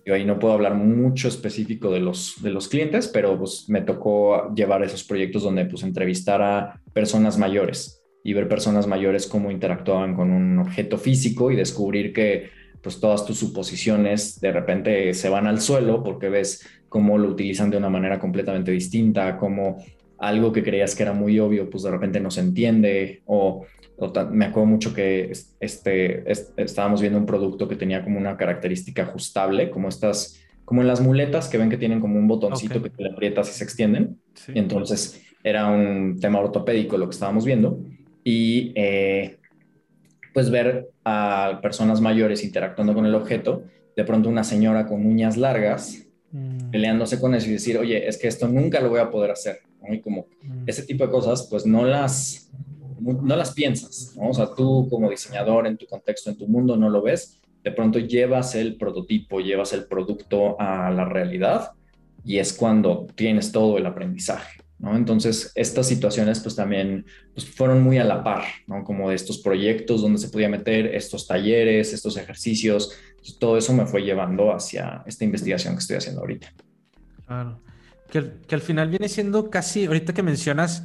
yo ahí no puedo hablar mucho específico de los, de los clientes, pero pues me tocó llevar esos proyectos donde pues entrevistar a personas mayores y ver personas mayores cómo interactuaban con un objeto físico y descubrir que pues todas tus suposiciones de repente se van al suelo porque ves cómo lo utilizan de una manera completamente distinta, cómo algo que creías que era muy obvio, pues de repente no se entiende, o, me acuerdo mucho que este, estábamos viendo un producto que tenía como una característica ajustable, como estas, como en las muletas que ven que tienen como un botoncito que te aprietas y se extienden, y entonces era un tema ortopédico lo que estábamos viendo, y eh, pues ver a personas mayores interactuando con el objeto, de pronto una señora con uñas largas mm. peleándose con eso y decir, oye, es que esto nunca lo voy a poder hacer. Y como mm. ese tipo de cosas, pues no las, no las piensas, ¿no? O sea, tú como diseñador en tu contexto, en tu mundo, no lo ves. De pronto llevas el prototipo, llevas el producto a la realidad y es cuando tienes todo el aprendizaje. Entonces, estas situaciones pues también pues, fueron muy a la par, ¿no? Como de estos proyectos donde se podía meter estos talleres, estos ejercicios, todo eso me fue llevando hacia esta investigación que estoy haciendo ahorita. Claro, que, al final viene siendo casi, ahorita que mencionas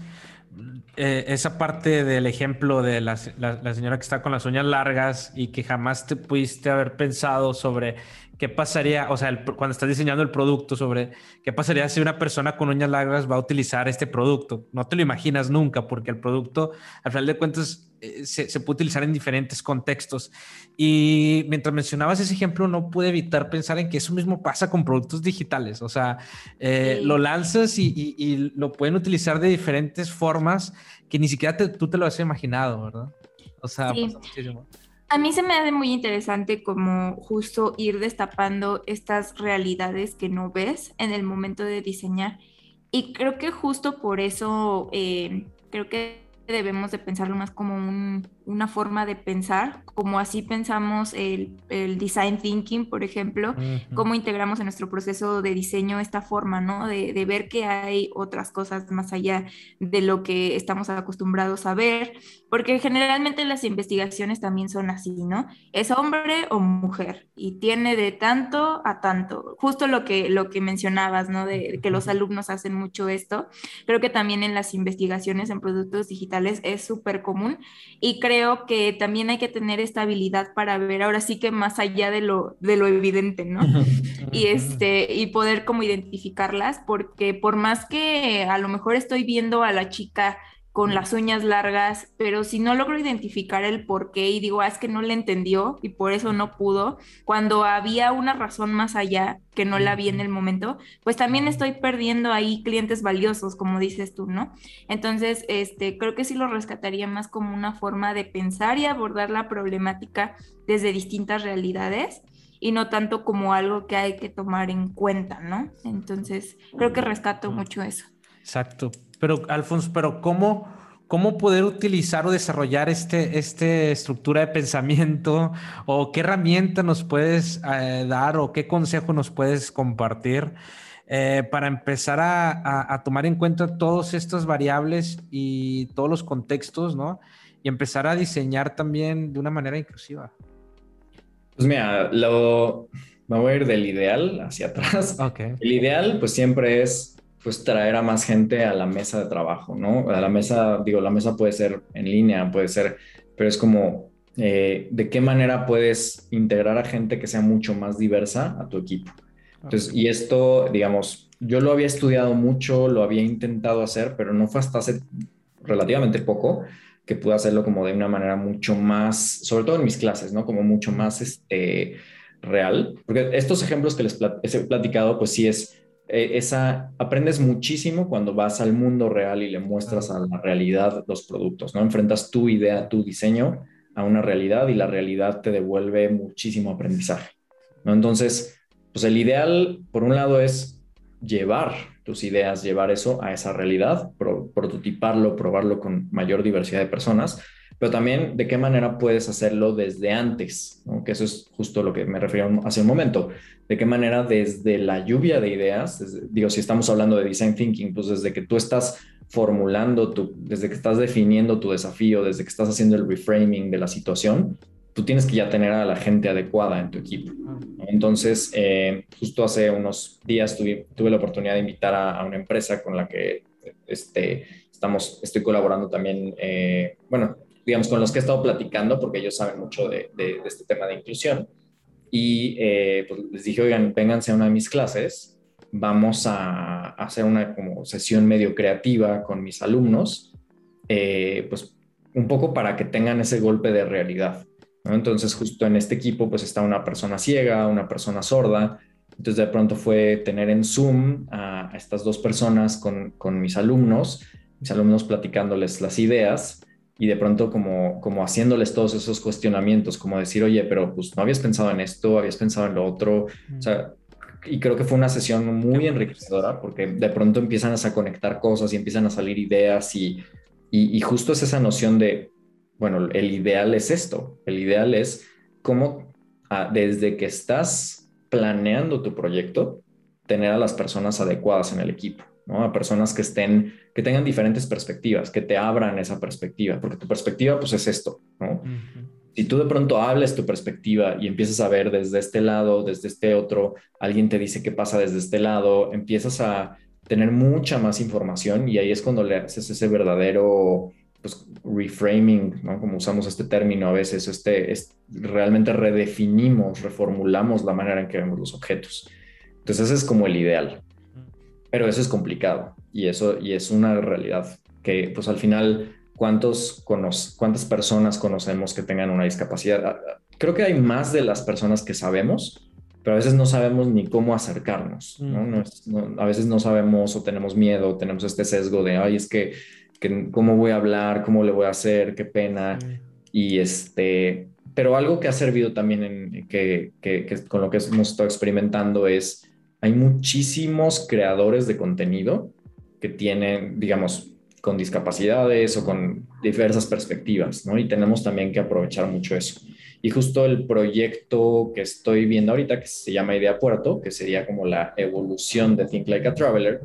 eh, esa parte del ejemplo de la, la, señora que está con las uñas largas y que jamás te pudiste haber pensado sobre ¿qué pasaría? O sea, cuando estás diseñando el producto sobre qué pasaría si una persona con uñas largas va a utilizar este producto. No te lo imaginas nunca porque el producto, al final de cuentas, eh, se, puede utilizar en diferentes contextos. Y mientras mencionabas ese ejemplo, no pude evitar pensar en que eso mismo pasa con productos digitales. O sea, eh, lo lanzas y, lo pueden utilizar de diferentes formas que ni siquiera tú te lo has imaginado, ¿verdad? O sea, pasa muchísimo. A mí se me hace muy interesante como justo ir destapando estas realidades que no ves en el momento de diseñar. Y creo que justo por eso eh, creo que debemos de pensarlo más como una forma de pensar, como así pensamos el, design thinking, por ejemplo, cómo integramos en nuestro proceso de diseño esta forma, ¿no? De, de, ver que hay otras cosas más allá de lo que estamos acostumbrados a ver, porque generalmente las investigaciones también son así, ¿no? Es hombre o mujer y tiene de tanto a tanto, justo lo que, lo que mencionabas, ¿no? De que los alumnos hacen mucho esto, creo que también en las investigaciones en productos digitales es súper común y creo que también hay que tener esta habilidad para ver ahora sí que más allá de lo, de lo evidente, ¿no? y, este, y poder como identificarlas, porque por más que a lo mejor estoy viendo a la chica con las uñas largas, pero si no logro identificar el por qué y digo, ah, es que no le entendió y por eso no pudo, cuando había una razón más allá que no la vi en el momento, pues también estoy perdiendo ahí clientes valiosos, como dices tú, ¿no? Entonces, este, creo que sí lo rescataría más como una forma de pensar y abordar la problemática desde distintas realidades y no tanto como algo que hay que tomar en cuenta, ¿no? Entonces, creo que rescato mucho eso. Exacto. Pero, Alfonso, pero ¿cómo, cómo poder utilizar o desarrollar este, este estructura de pensamiento? ¿O qué herramienta nos puedes eh, dar o qué consejo nos puedes compartir eh, para empezar a, a, tomar en cuenta todas estas variables y todos los contextos, ¿no? Y empezar a diseñar también de una manera inclusiva. Pues mira, lo, vamos a ir del ideal hacia atrás. Okay. El ideal, pues siempre es pues traer a más gente a la mesa de trabajo, ¿no? A la mesa, digo, la mesa puede ser en línea, puede ser, pero es como, eh, ¿de qué manera puedes integrar a gente que sea mucho más diversa a tu equipo? Entonces, y esto, digamos, yo lo había estudiado mucho, lo había intentado hacer, pero no fue hasta hace relativamente poco que pude hacerlo como de una manera mucho más, sobre todo en mis clases, ¿no? Como mucho más este, real. Porque estos ejemplos que les he platicado, pues sí es eh, esa, aprendes muchísimo cuando vas al mundo real y le muestras a la realidad los productos, ¿no? Enfrentas tu idea, tu diseño a una realidad y la realidad te devuelve muchísimo aprendizaje, ¿no? Entonces, pues el ideal, por un lado, es llevar tus ideas, llevar eso a esa realidad, prototiparlo, probarlo con mayor diversidad de personas, pero también de qué manera puedes hacerlo desde antes, que eso es justo lo que me refería hace un momento, de qué manera desde la lluvia de ideas, digo, si estamos hablando de design thinking, pues desde que tú estás formulando, tu, desde que estás definiendo tu desafío, desde que estás haciendo el reframing de la situación, tú tienes que ya tener a la gente adecuada en tu equipo. Entonces, eh, justo hace unos días tuve, tuve la oportunidad de invitar a, una empresa con la que este, estamos, estoy colaborando también, eh, bueno, digamos, con los que he estado platicando, porque ellos saben mucho de, este tema de inclusión. Y eh, pues les dije, oigan, vénganse a una de mis clases, vamos a hacer una como sesión medio creativa con mis alumnos, eh, pues un poco para que tengan ese golpe de realidad. Entonces, justo en este equipo, pues está una persona ciega, una persona sorda. Entonces, de pronto fue tener en Zoom a, estas dos personas con, con mis alumnos, mis alumnos platicándoles las ideas y de pronto como, como haciéndoles todos esos cuestionamientos, como decir, oye, pero pues no habías pensado en esto, habías pensado en lo otro. O sea, y creo que fue una sesión muy enriquecedora porque de pronto empiezan a conectar cosas y empiezan a salir ideas y, y, justo es esa noción de, bueno, el ideal es esto, el ideal es cómo ah, desde que estás planeando tu proyecto, tener a las personas adecuadas en el equipo. ¿No? A personas que estén, que tengan diferentes perspectivas, que te abran esa perspectiva, porque tu perspectiva pues es esto, ¿no? Si tú de pronto hables tu perspectiva y empiezas a ver desde este lado, desde este otro, alguien te dice qué pasa desde este lado, empiezas a tener mucha más información y ahí es cuando le haces ese verdadero pues, reframing, ¿no? Como usamos este término a veces, este, es, realmente redefinimos, reformulamos la manera en que vemos los objetos. Entonces ese es como el ideal. Pero eso es complicado y eso y es una realidad que pues al final cuántos cuántas personas conocemos que tengan una discapacidad. Ah, ah, creo que hay más de las personas que sabemos, pero a veces no sabemos ni cómo acercarnos, ¿no? a veces no sabemos o tenemos miedo, tenemos este sesgo de, ay, es que, que cómo voy a hablar, cómo le voy a hacer, qué pena. Y este, pero algo que ha servido también en, que, que, que con lo que hemos estado experimentando es hay muchísimos creadores de contenido que tienen, digamos, con discapacidades o con diversas perspectivas, ¿no? Y tenemos también que aprovechar mucho eso. Y justo el proyecto que estoy viendo ahorita, que se llama Idea Puerto, que sería como la evolución de Think Like a Traveler,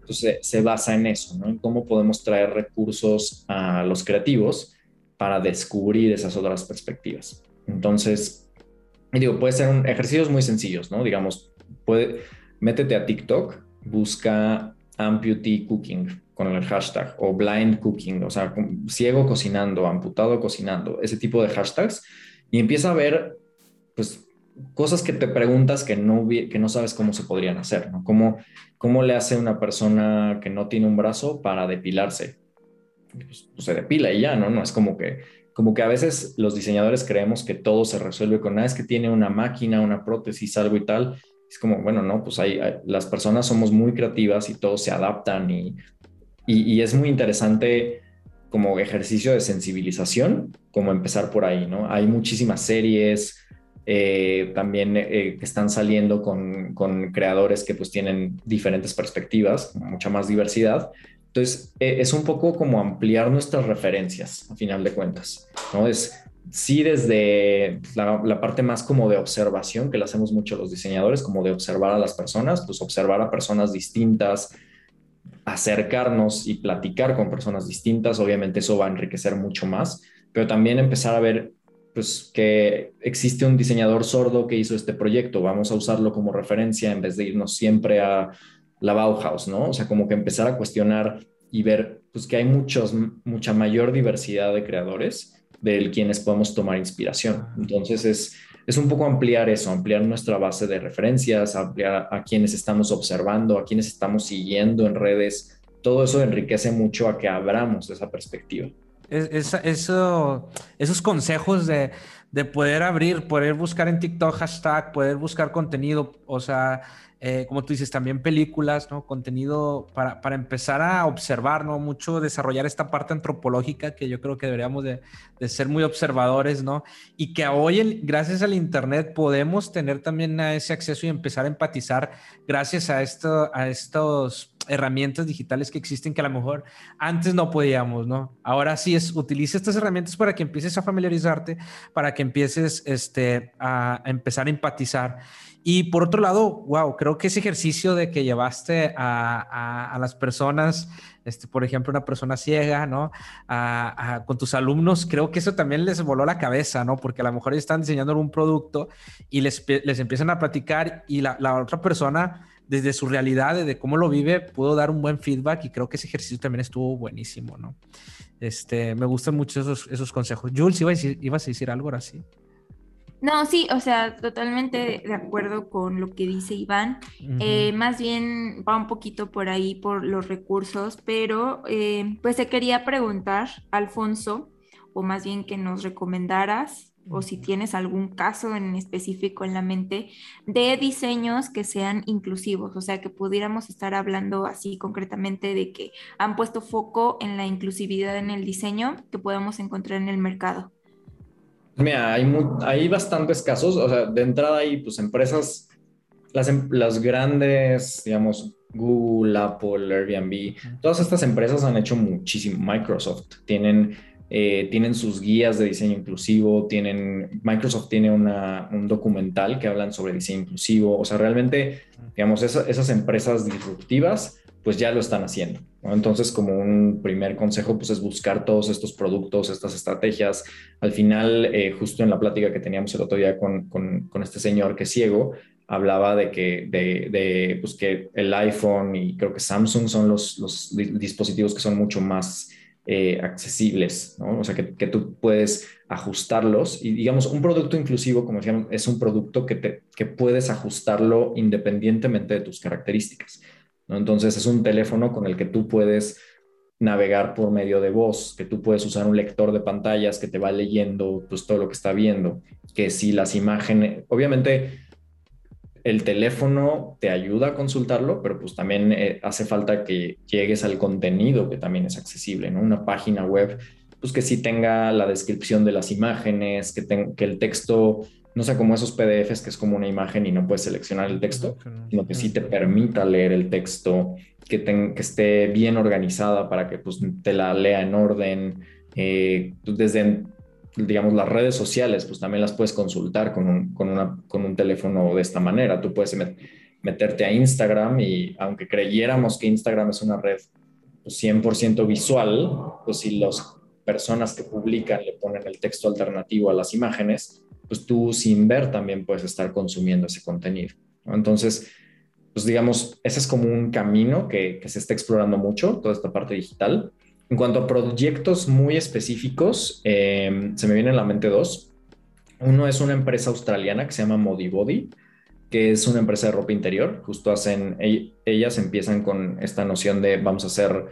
entonces pues, se basa en eso, ¿no? En cómo podemos traer recursos a los creativos para descubrir esas otras perspectivas. Entonces, digo, puede ser un ejercicios muy sencillos, ¿no? Digamos, puede, métete a TikTok, busca amputee cooking con el hashtag o blind cooking, o sea, ciego cocinando, amputado cocinando, ese tipo de hashtags y empieza a ver, pues, cosas que te preguntas que no, que no sabes cómo se podrían hacer. ¿Cómo, ¿Cómo le hace una persona que no tiene un brazo para depilarse? Pues, pues, se depila y ya, ¿no? No es como que, como que a veces los diseñadores creemos que todo se resuelve con nada, es que tiene una máquina, una prótesis, algo y tal, es como, bueno, no, pues hay, las personas somos muy creativas y todos se adaptan y, y, es muy interesante como ejercicio de sensibilización, como empezar por ahí, ¿no? Hay muchísimas series eh, también eh, que están saliendo con, con, creadores que pues tienen diferentes perspectivas, mucha más diversidad. Entonces, e, es un poco como ampliar nuestras referencias, a final de cuentas, ¿no? Es sí desde la, parte más como de observación, que le hacemos mucho los diseñadores, como de observar a las personas, pues observar a personas distintas, acercarnos y platicar con personas distintas, obviamente eso va a enriquecer mucho más, pero también empezar a ver pues que existe un diseñador sordo que hizo este proyecto, vamos a usarlo como referencia en vez de irnos siempre a la Bauhaus, ¿no? O sea, como que empezar a cuestionar y ver pues que hay muchos, mucha mayor diversidad de creadores de quienes podemos tomar inspiración. Entonces es, es un poco ampliar eso, ampliar nuestra base de referencias, ampliar a quienes estamos observando, a quienes estamos siguiendo en redes. Todo eso enriquece mucho a que abramos esa perspectiva. Es, eso, esos consejos de, de poder abrir, poder buscar en TikTok hashtag, poder buscar contenido, o sea, eh, como tú dices, también películas, ¿no? Contenido para, para, empezar a observar, ¿no? Mucho desarrollar esta parte antropológica que yo creo que deberíamos de, de ser muy observadores, ¿no? Y que hoy, gracias al Internet, podemos tener también ese acceso y empezar a empatizar gracias a, esto, a estos herramientas digitales que existen que a lo mejor antes no podíamos, ¿no? Ahora sí es, utiliza estas herramientas para que empieces a familiarizarte, para que empieces este, a, empezar a empatizar. Y por otro lado, wow, creo que ese ejercicio de que llevaste a, a, las personas, este, por ejemplo, una persona ciega, ¿no? con tus alumnos, creo que eso también les voló la cabeza, ¿no? Porque a lo mejor están diseñando un producto y les, les empiezan a platicar y la, la otra persona desde su realidad, de cómo lo vive, pudo dar un buen feedback y creo que ese ejercicio también estuvo buenísimo, ¿no? Este, me gustan mucho esos, esos consejos. Jules, ¿ibas a, decir, ¿ibas a decir algo ahora sí? No, sí, o sea, totalmente de acuerdo con lo que dice Iván. Eh, más bien va un poquito por ahí por los recursos, pero eh, pues te quería preguntar, Alfonso, o más bien que nos recomendaras o si tienes algún caso en específico en la mente de diseños que sean inclusivos, o sea, que pudiéramos estar hablando así concretamente de que han puesto foco en la inclusividad en el diseño que podemos encontrar en el mercado. Mira, hay, hay bastantes casos, o sea, de entrada hay pues empresas, las, em, las grandes, digamos, Google, Apple, Airbnb, todas estas empresas han hecho muchísimo, Microsoft, tienen eh, tienen sus guías de diseño inclusivo, tienen, Microsoft tiene un documental que hablan sobre diseño inclusivo, o sea, realmente, digamos, esas empresas disruptivas, pues ya lo están haciendo. Entonces, como un primer consejo, pues es buscar todos estos productos, estas estrategias. Al final, eh, justo en la plática que teníamos el otro día con, con, este señor que es ciego, hablaba de que, de, de, pues que el iPhone y creo que Samsung son los, los dispositivos que son mucho más eh, accesibles, ¿no? O sea, que, tú puedes ajustarlos y digamos, un producto inclusivo, como decíamos, es un producto que, te, que puedes ajustarlo independientemente de tus características. Entonces es un teléfono con el que tú puedes navegar por medio de voz, que tú puedes usar un lector de pantallas que te va leyendo pues todo lo que está viendo, que si las imágenes, obviamente el teléfono te ayuda a consultarlo, pero pues también eh, hace falta que llegues al contenido que también es accesible, ¿no? Una página web, pues que sí tenga la descripción de las imágenes, que, que el texto no sea como esos PDFs que es como una imagen y no puedes seleccionar el texto, sino que sí te permita leer el texto, que, que esté bien organizada para que pues, te la lea en orden. Eh, desde digamos, las redes sociales, pues también las puedes consultar con un, con una, con un teléfono de esta manera. Tú puedes meterte a Instagram y aunque creyéramos que Instagram es una red 100% pues, visual, pues si las personas que publican le ponen el texto alternativo a las imágenes, pues tú sin ver también puedes estar consumiendo ese contenido. Entonces, pues digamos, ese es como un camino que se está explorando mucho, toda esta parte digital. En cuanto a proyectos muy específicos, em, se me vienen a la mente dos. Uno es una empresa australiana que se llama Modibody, que es una empresa de ropa interior. Justo hacen, ellas empiezan con esta noción de vamos a hacer,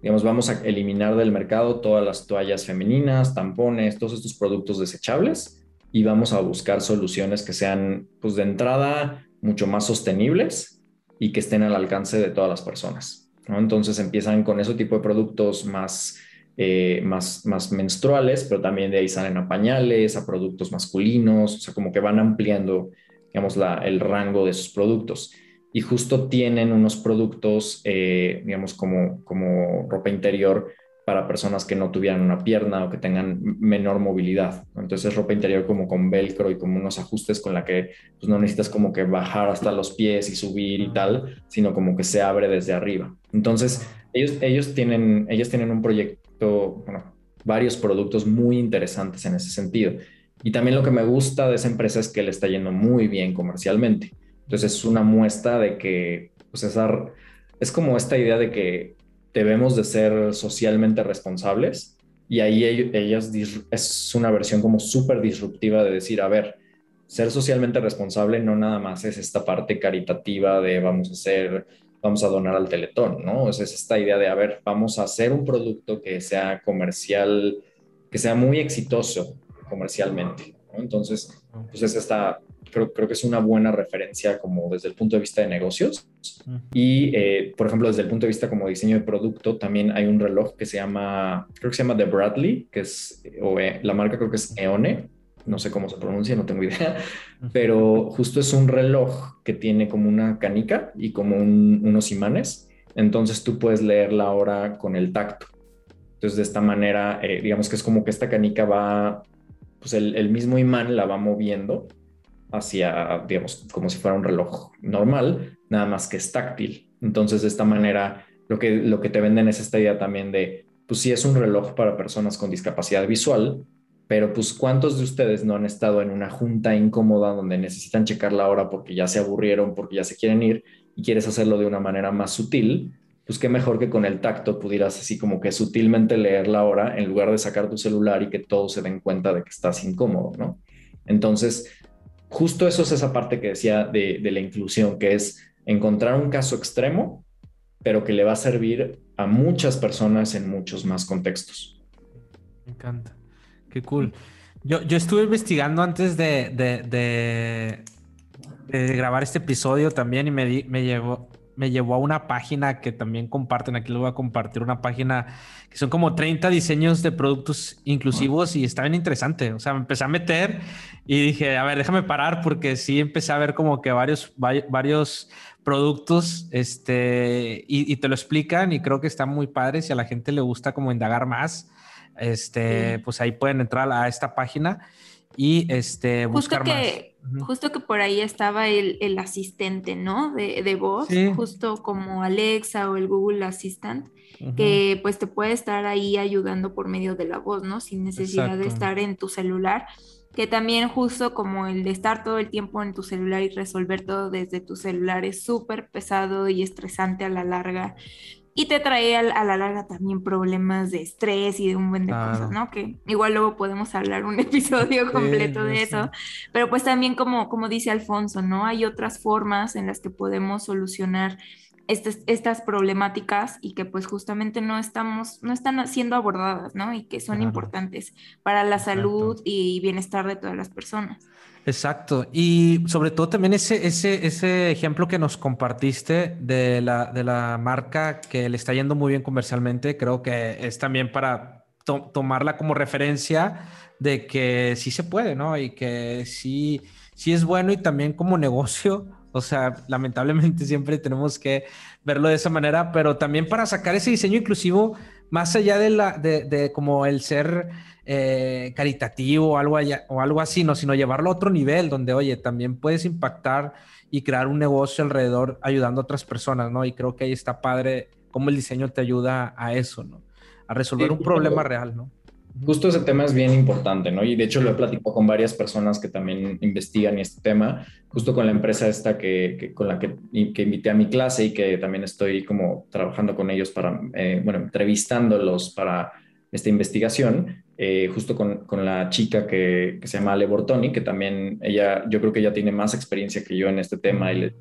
digamos, vamos a eliminar del mercado todas las toallas femeninas, tampones, todos estos productos desechables y vamos a buscar soluciones que sean, pues de entrada, mucho más sostenibles y que estén al alcance de todas las personas. Entonces empiezan con ese tipo de productos más, eh, más, más menstruales, pero también de ahí salen a pañales, a productos masculinos, o sea, como que van ampliando, digamos, la, el rango de sus productos. Y justo tienen unos productos, eh, digamos, como, como ropa interior para personas que no tuvieran una pierna o que tengan menor movilidad. Entonces ropa interior como con velcro y como unos ajustes con la que pues, no necesitas como que bajar hasta los pies y subir y tal, sino como que se abre desde arriba. Entonces ellos, ellos, tienen, ellos tienen un proyecto, bueno, varios productos muy interesantes en ese sentido. Y también lo que me gusta de esa empresa es que le está yendo muy bien comercialmente. Entonces es una muestra de que, pues esa, es como esta idea de que debemos de ser socialmente responsables y ahí ellas es una versión como súper disruptiva de decir, a ver, ser socialmente responsable no nada más es esta parte caritativa de vamos a hacer, vamos a donar al teletón, ¿no? Es, es esta idea de, a ver, vamos a hacer un producto que sea comercial, que sea muy exitoso comercialmente, ¿no? Entonces, pues es esta creo, creo, que es una buena referencia como desde el punto de vista de negocios. Y, eh, por ejemplo, desde el punto de vista como diseño de producto, también hay un reloj que se llama, creo que se llama The Bradley, que es, o eh, la marca creo que es Eone, no sé cómo se pronuncia, no tengo idea, pero justo es un reloj que tiene como una canica y como unos imanes. Entonces tú puedes leer la hora con el tacto. Entonces de esta manera, eh, digamos que es como que esta canica va, pues el, mismo imán la va moviendo hacia, digamos, como si fuera un reloj normal, nada más que es táctil. Entonces de esta manera, lo que, lo que te venden es esta idea también de, pues sí es un reloj para personas con discapacidad visual, pero pues cuántos de ustedes no han estado en una junta incómoda donde necesitan checar la hora porque ya se aburrieron, porque ya se quieren ir y quieres hacerlo de una manera más sutil, pues qué mejor que con el tacto pudieras así como que sutilmente leer la hora en lugar de sacar tu celular y que todos se den cuenta de que estás incómodo, ¿no? Entonces, justo eso es esa parte que decía de, de la inclusión, que es encontrar un caso extremo, pero que le va a servir a muchas personas en muchos más contextos. Me encanta. Qué cool. Yo, yo estuve investigando antes de, de, de, grabar este episodio también y me, me, llevó, me llevó a una página que también comparten. Aquí les voy a compartir una página que son como 30 diseños de productos inclusivos y está bien interesante. O sea, me empecé a meter y dije, a ver, déjame parar porque sí empecé a ver como que varios, varios productos este, y, y te lo explican y creo que está muy padre si a la gente le gusta como indagar más este, pues ahí pueden entrar a esta página y este, buscar justo que, Justo que por ahí estaba el, el asistente, ¿no? De, de voz, justo como Alexa o el Google Assistant, que pues te puede estar ahí ayudando por medio de la voz, ¿no? Sin necesidad de estar en tu celular que también justo como el de estar todo el tiempo en tu celular y resolver todo desde tu celular es súper pesado y estresante a la larga y te trae a, la larga también problemas de estrés y de un buen de cosas, ¿no? Que igual luego podemos hablar un episodio completo de eso, pero pues también como, como dice Alfonso, ¿no? Hay otras formas en las que podemos solucionar estas, estas problemáticas y que pues justamente no estamos, no están siendo abordadas, ¿no? Y que son importantes para la salud y bienestar de todas las personas. Exacto. Y sobre todo también ese, ese, ese ejemplo que nos compartiste de la, de la marca que le está yendo muy bien comercialmente, creo que es también para tomarla como referencia de que sí se puede, ¿no? Y que sí, sí es bueno y también como negocio. O sea, lamentablemente siempre tenemos que verlo de esa manera, pero también para sacar ese diseño inclusivo, más allá de, la, de, de como el ser eh, caritativo o algo, o algo así, no, sino llevarlo a otro nivel donde, oye, también puedes impactar y crear un negocio alrededor ayudando a otras personas, ¿no? Y creo que ahí está padre cómo el diseño te ayuda a eso, ¿no? A resolver un problema real, ¿no? Justo ese tema es bien importante, ¿no? Y de hecho lo he platicado con varias personas que también investigan este tema, justo con la empresa esta que, con la que, que, invité a mi clase y que también estoy como trabajando con ellos para, eh, bueno, entrevistándolos para esta investigación. Eh, justo con, con, la chica que, que, se llama Ale Bortoni, que también ella, yo creo que ella tiene más experiencia que yo en este tema y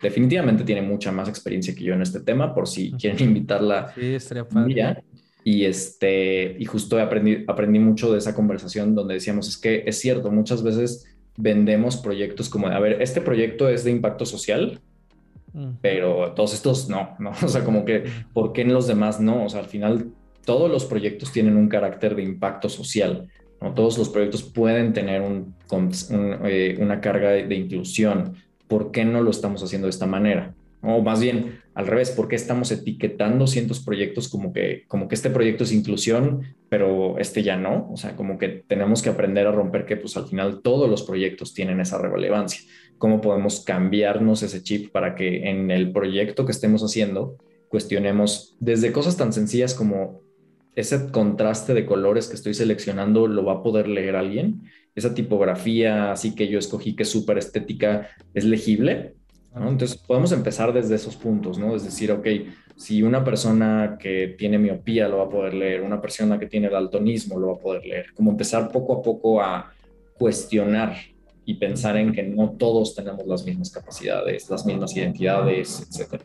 definitivamente tiene mucha más experiencia que yo en este tema, por si quieren invitarla. Sí, estaría padre. Y, este, y justo aprendí, aprendí mucho de esa conversación donde decíamos, es que es cierto, muchas veces vendemos proyectos como, a ver, este proyecto es de impacto social, mm. pero todos estos no, ¿no? O sea, como que. ¿por qué en los demás no? O sea, al final todos los proyectos tienen un carácter de impacto social. Todos los proyectos pueden tener eh, una carga de, inclusión. ¿Por qué no lo estamos haciendo de esta manera? O más bien, al revés, ¿por qué estamos etiquetando cientos proyectos como que, como que este proyecto es inclusión, pero este ya no? O sea, como que tenemos que aprender a romper que pues al final todos los proyectos tienen esa relevancia. ¿Cómo podemos cambiarnos ese chip para que en el proyecto que estemos haciendo cuestionemos desde cosas tan sencillas como ese contraste de colores que estoy seleccionando lo va a poder leer alguien. Esa tipografía así que yo escogí que es súper estética es legible. Entonces podemos empezar desde esos puntos, ¿no? Es decir, ok, si una persona que tiene miopía lo va a poder leer, una persona que tiene daltonismo lo va a poder leer, como empezar poco a poco a cuestionar y pensar en que no todos tenemos las mismas capacidades, las mismas identidades, etcétera.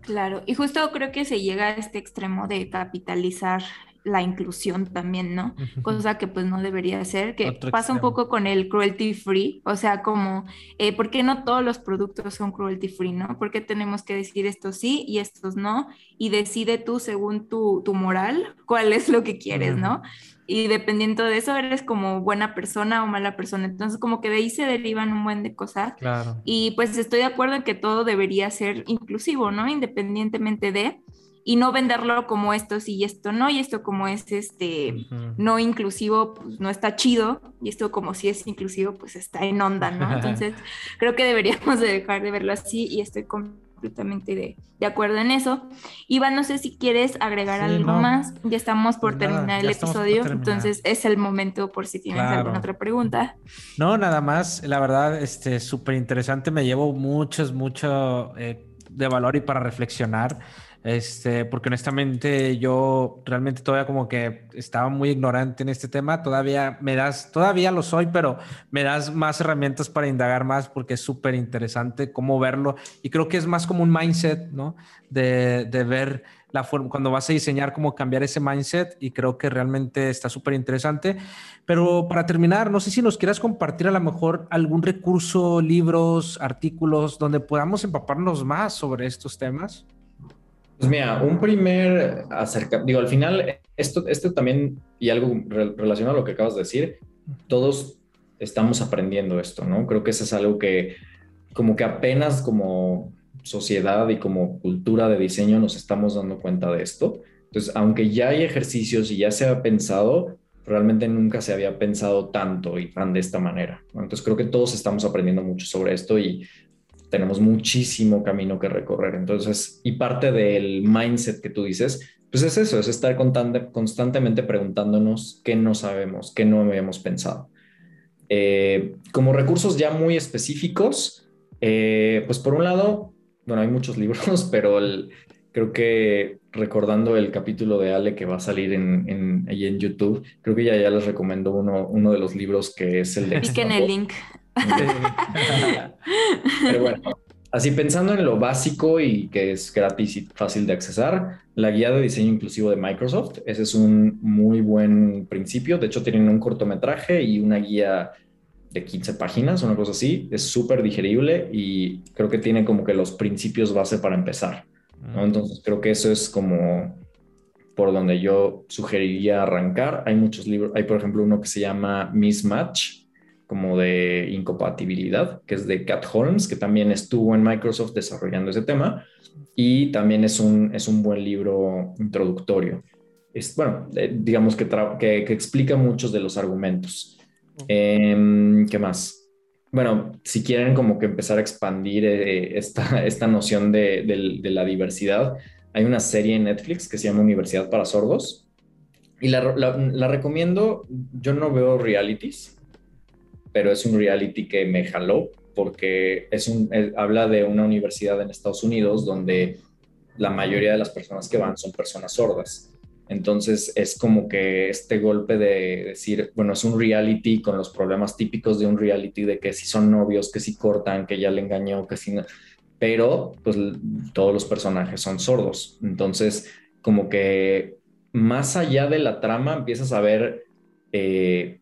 Claro, y justo creo que se llega a este extremo de capitalizar la inclusión también, ¿no? Cosa que pues no debería ser, que pasa un poco con el cruelty free, o sea, como, eh, ¿por qué no todos los productos son cruelty free, ¿no? ¿Por qué tenemos que decir esto sí y estos no? Y decide tú según tu, tu moral cuál es lo que quieres, ¿no? y dependiendo de eso eres como buena persona o mala persona. Entonces como que de ahí se derivan un buen de cosas. Claro. Y pues estoy de acuerdo en que todo debería ser inclusivo, ¿no? Independientemente de y no venderlo como esto sí y esto no, y esto como es este no inclusivo, pues no está chido, y esto como si es inclusivo, pues está en onda, ¿no? Entonces creo que deberíamos de dejar de verlo así y estoy completamente de, de, acuerdo en eso. Iván, no sé si quieres agregar algo más. Ya estamos por pues terminar el episodio, entonces es el momento por si tienes alguna otra pregunta. No, nada más. La verdad, este súper interesante. Me llevo muchos, mucho eh, de valor y para reflexionar. Este, porque honestamente yo realmente todavía como que estaba muy ignorante en este tema. Todavía me das, todavía lo soy, pero me das más herramientas para indagar más porque es súper interesante cómo verlo. Y creo que es más como un mindset, ¿no? De, de ver la forma, cuando vas a diseñar, cómo cambiar ese mindset. Y creo que realmente está súper interesante. Pero para terminar, no sé si nos quieras compartir a lo mejor algún recurso, libros, artículos donde podamos empaparnos más sobre estos temas. Pues mira, un primer acerca, digo, al final, esto, esto también, y algo relacionado a lo que acabas de decir, todos estamos aprendiendo esto, ¿no? Creo que eso es algo que como que apenas como sociedad y como cultura de diseño nos estamos dando cuenta de esto. Entonces, aunque ya hay ejercicios y ya se ha pensado, realmente nunca se había pensado tanto y tan de esta manera. Entonces, creo que todos estamos aprendiendo mucho sobre esto y tenemos muchísimo camino que recorrer. Entonces, y parte del mindset que tú dices, pues es eso, es estar constantemente preguntándonos qué no sabemos, qué no habíamos pensado. Eh, como recursos ya muy específicos, eh, pues por un lado, bueno, hay muchos libros, pero creo que recordando el capítulo de Ale que va a salir en, en, en YouTube, creo que ya, ya les recomiendo uno, uno de los libros que es el de... Piquen el link. Pero bueno, así pensando en lo básico y que es gratis y fácil de accesar, la guía de diseño inclusivo de Microsoft, ese es un muy buen principio. De hecho, tienen un cortometraje y una guía de 15 páginas, una cosa así. Es súper digerible y creo que tiene como que los principios base para empezar. Mm. Entonces, creo que eso es como por donde yo sugeriría arrancar. Hay muchos libros, hay por ejemplo uno que se llama Mismatch, como de incompatibilidad, que es de Cat Holmes, que también estuvo en Microsoft desarrollando ese tema, y también es un, es un buen libro introductorio. Es, bueno, eh, digamos que, que, explica muchos de los argumentos. Em, ¿Qué más? Bueno, si quieren como que empezar a expandir eh, esta, esta noción de, de, la diversidad, hay una serie en Netflix que se llama Universidad para Sordos, y la, la, la recomiendo, yo no veo realities, pero es un reality que me jaló porque es un, habla de una universidad en Estados Unidos donde la mayoría de las personas que van son personas sordas. Entonces es como que este golpe de decir, bueno, es un reality con los problemas típicos de un reality de que si son novios, que si cortan, que ya le engañó, que si no, pero pues todos los personajes son sordos. Entonces como que más allá de la trama empiezas a ver eh,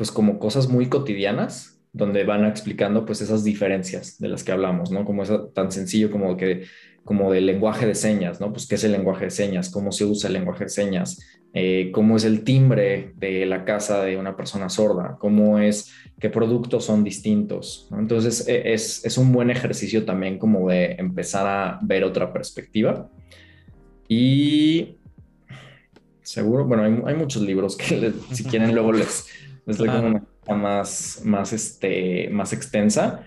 pues como cosas muy cotidianas donde van explicando pues esas diferencias de las que hablamos, ¿no? Como es tan sencillo como que como del lenguaje de señas, ¿no? Pues qué es el lenguaje de señas, cómo se usa el lenguaje de señas, eh, cómo es el timbre de la casa de una persona sorda, cómo es, qué productos son distintos, ¿no? Entonces e, es, es, un buen ejercicio también como de empezar a ver otra perspectiva. Y seguro, bueno, hay, hay muchos libros que si quieren luego les es como una más, más, este, más extensa,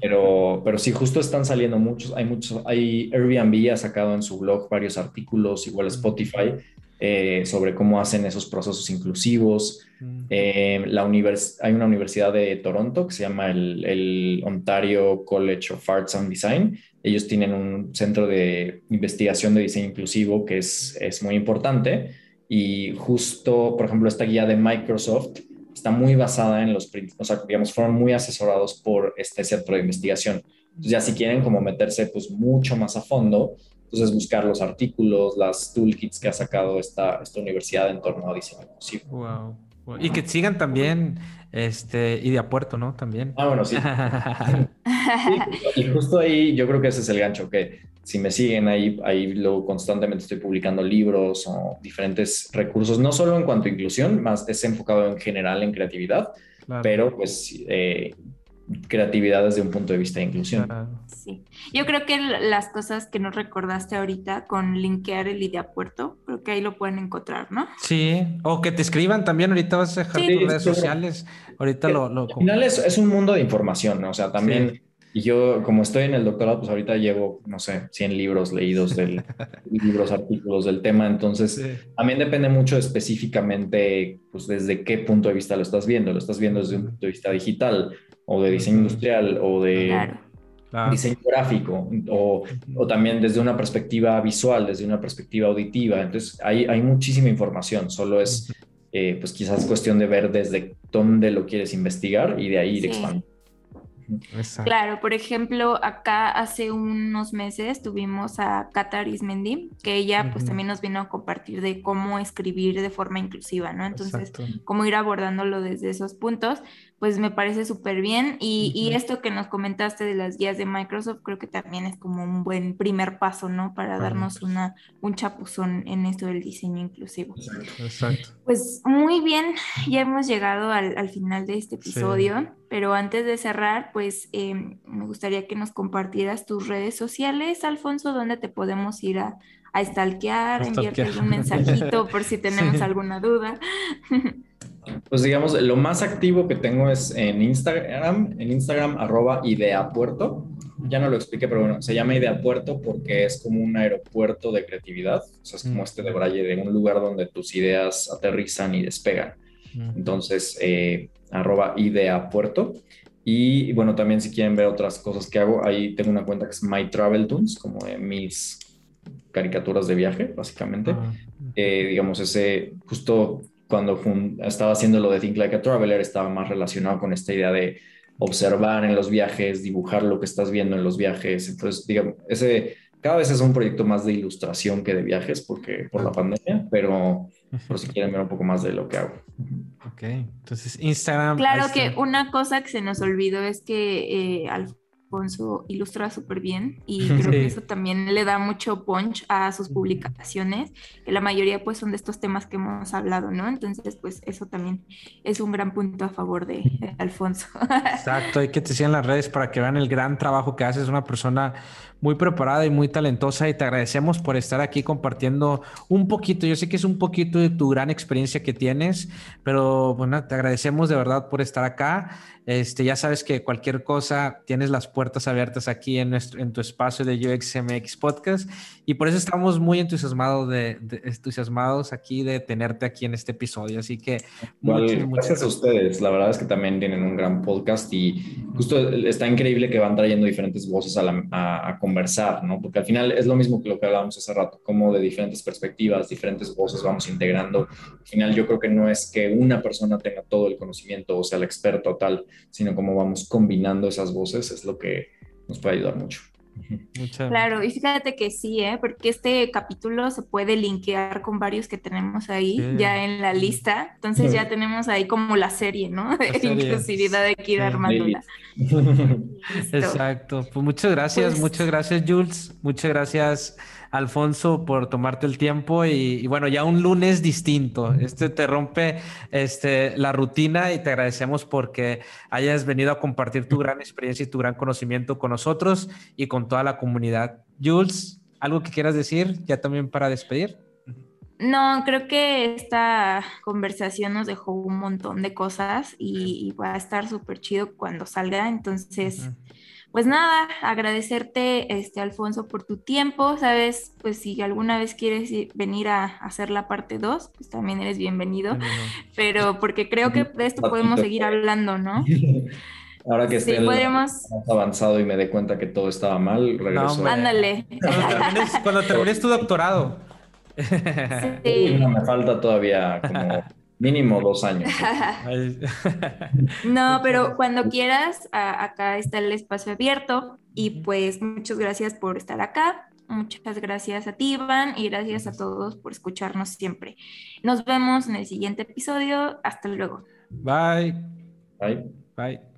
pero, pero sí, justo están saliendo muchos, hay muchos, hay Airbnb ha sacado en su blog varios artículos, igual Spotify, eh, sobre cómo hacen esos procesos inclusivos. Eh, la univers hay una universidad de Toronto que se llama el, el, Ontario College of Arts and Design. Ellos tienen un centro de investigación de diseño inclusivo que es, es muy importante. Y justo, por ejemplo, esta guía de Microsoft está muy basada en los, o sea, digamos, fueron muy asesorados por este centro de investigación. Entonces, ya si quieren como meterse pues mucho más a fondo, Entonces, buscar los artículos, las toolkits que ha sacado esta, esta universidad en torno a diseño inclusivo. Wow. Y que sigan también este, y de a puerto, ¿no? También. Ah, bueno, sí. y justo ahí yo creo que ese es el gancho, que si me siguen ahí, ahí luego constantemente estoy publicando libros o diferentes recursos, no solo en cuanto a inclusión, más es enfocado en general en creatividad, pero pues eh, creatividad desde un punto de vista de inclusión. Sí, yo creo que las cosas que nos recordaste ahorita con linkear el idea puerto, creo que ahí lo pueden encontrar, ¿no? Sí, o que te escriban también, ahorita vas a dejar tus redes sociales, ahorita lo... lo... Al final es, es, un mundo de información, ¿no? O sea, también... Y yo, como estoy en el doctorado, pues ahorita llevo, no sé, 100 libros leídos, del, libros, artículos del tema. Entonces, también depende mucho específicamente, pues, desde qué punto de vista lo estás viendo. Lo estás viendo desde un punto de vista digital, o de diseño industrial, o de diseño gráfico, o, o, también desde una perspectiva visual, desde una perspectiva auditiva. Entonces, hay, hay muchísima información. Solo es, eh, pues, quizás cuestión de ver desde dónde lo quieres investigar y de ahí ir Claro, por ejemplo, acá hace unos meses tuvimos a Cata Mendy, que ella pues también nos vino a compartir de cómo escribir de forma inclusiva, ¿no? Entonces, cómo ir abordándolo desde esos puntos pues me parece súper bien. Y, esto que nos comentaste de las guías de Microsoft, creo que también es como un buen primer paso, ¿no? Para darnos una, un chapuzón en esto del diseño inclusivo. Exacto. Pues muy bien, ya hemos llegado al, final de este episodio, pero antes de cerrar, pues em, me gustaría que nos compartieras tus redes sociales, Alfonso, donde te podemos ir a, a stalkear, enviarte algún mensajito por si tenemos alguna duda. Pues digamos, lo más activo que tengo es en Instagram, en Instagram arroba ideapuerto. Ya no lo expliqué, pero bueno, se llama Ideapuerto porque es como un aeropuerto de creatividad. O sea, es como mm. este de Braille, de un lugar donde tus ideas aterrizan y despegan. Mm. Entonces, eh, arroba Ideapuerto. Y bueno, también si quieren ver otras cosas que hago, ahí tengo una cuenta que es My Travel Tunes, como de mis caricaturas de viaje, básicamente. Ah, eh, digamos, ese justo cuando estaba haciendo lo de Think Like a Traveler, estaba más relacionado con esta idea de observar en los viajes, dibujar lo que estás viendo en los viajes. Entonces, digamos, ese cada vez es un proyecto más de ilustración que de viajes porque por la pandemia, pero por si quieren ver un poco más de lo que hago. Ok, entonces Instagram. Claro que una cosa que se nos olvidó es que eh, al Alfonso ilustra súper bien y creo que eso también le da mucho punch a sus publicaciones, que la mayoría pues son de estos temas que hemos hablado, ¿no? Entonces pues eso también es un gran punto a favor de, Alfonso. Exacto, hay que te sigan las redes para que vean el gran trabajo que haces, una persona muy preparada y muy talentosa y te agradecemos por estar aquí compartiendo un poquito. Yo sé que es un poquito de tu gran experiencia que tienes, pero bueno, te agradecemos de verdad por estar acá. Este, ya sabes que cualquier cosa tienes las puertas abiertas aquí en, nuestro, en tu espacio de UXMX Podcast y por eso estamos muy entusiasmados, de, entusiasmados aquí de tenerte aquí en este episodio. Así que muchas, gracias a ustedes. La verdad es que también tienen un gran podcast y justo está increíble que van trayendo diferentes voces a, a, a conversar, ¿no? Porque al final es lo mismo que lo que hablábamos hace rato, como de diferentes perspectivas, diferentes voces vamos integrando. Al final yo creo que no es que una persona tenga todo el conocimiento o sea el experto tal, sino como vamos combinando esas voces es lo que nos puede ayudar mucho. Claro, y fíjate que sí, ¿eh? porque este capítulo se puede linkear con varios que tenemos ahí ya en la lista. Entonces ya tenemos ahí como la serie, ¿no? De inclusividad de Kira Armandula. Exacto. Pues muchas gracias, pues muchas gracias, Jules. Muchas gracias Alfonso, por tomarte el tiempo y, bueno, ya un lunes distinto. Este te rompe este, la rutina y te agradecemos porque hayas venido a compartir tu gran experiencia y tu gran conocimiento con nosotros y con toda la comunidad. Jules, ¿algo que quieras decir ya también para despedir? No, creo que esta conversación nos dejó un montón de cosas y, va a estar súper chido cuando salga. Entonces, pues nada, agradecerte, este, Alfonso, por tu tiempo. Sabes, pues si alguna vez quieres venir a hacer la parte 2, pues también eres bienvenido. Pero porque creo que de esto podemos seguir hablando, ¿no? Ahora que esté más avanzado y me dé cuenta que todo estaba mal, regreso. No, ándale. Cuando termines, tu doctorado. Sí. no, me falta todavía como Mínimo dos años. no, pero cuando quieras, acá está el espacio abierto y pues muchas gracias por estar acá Muchas gracias a ti, Iván, y gracias a todos por escucharnos siempre. Nos vemos en el siguiente episodio. Hasta luego. Bye. Bye. Bye.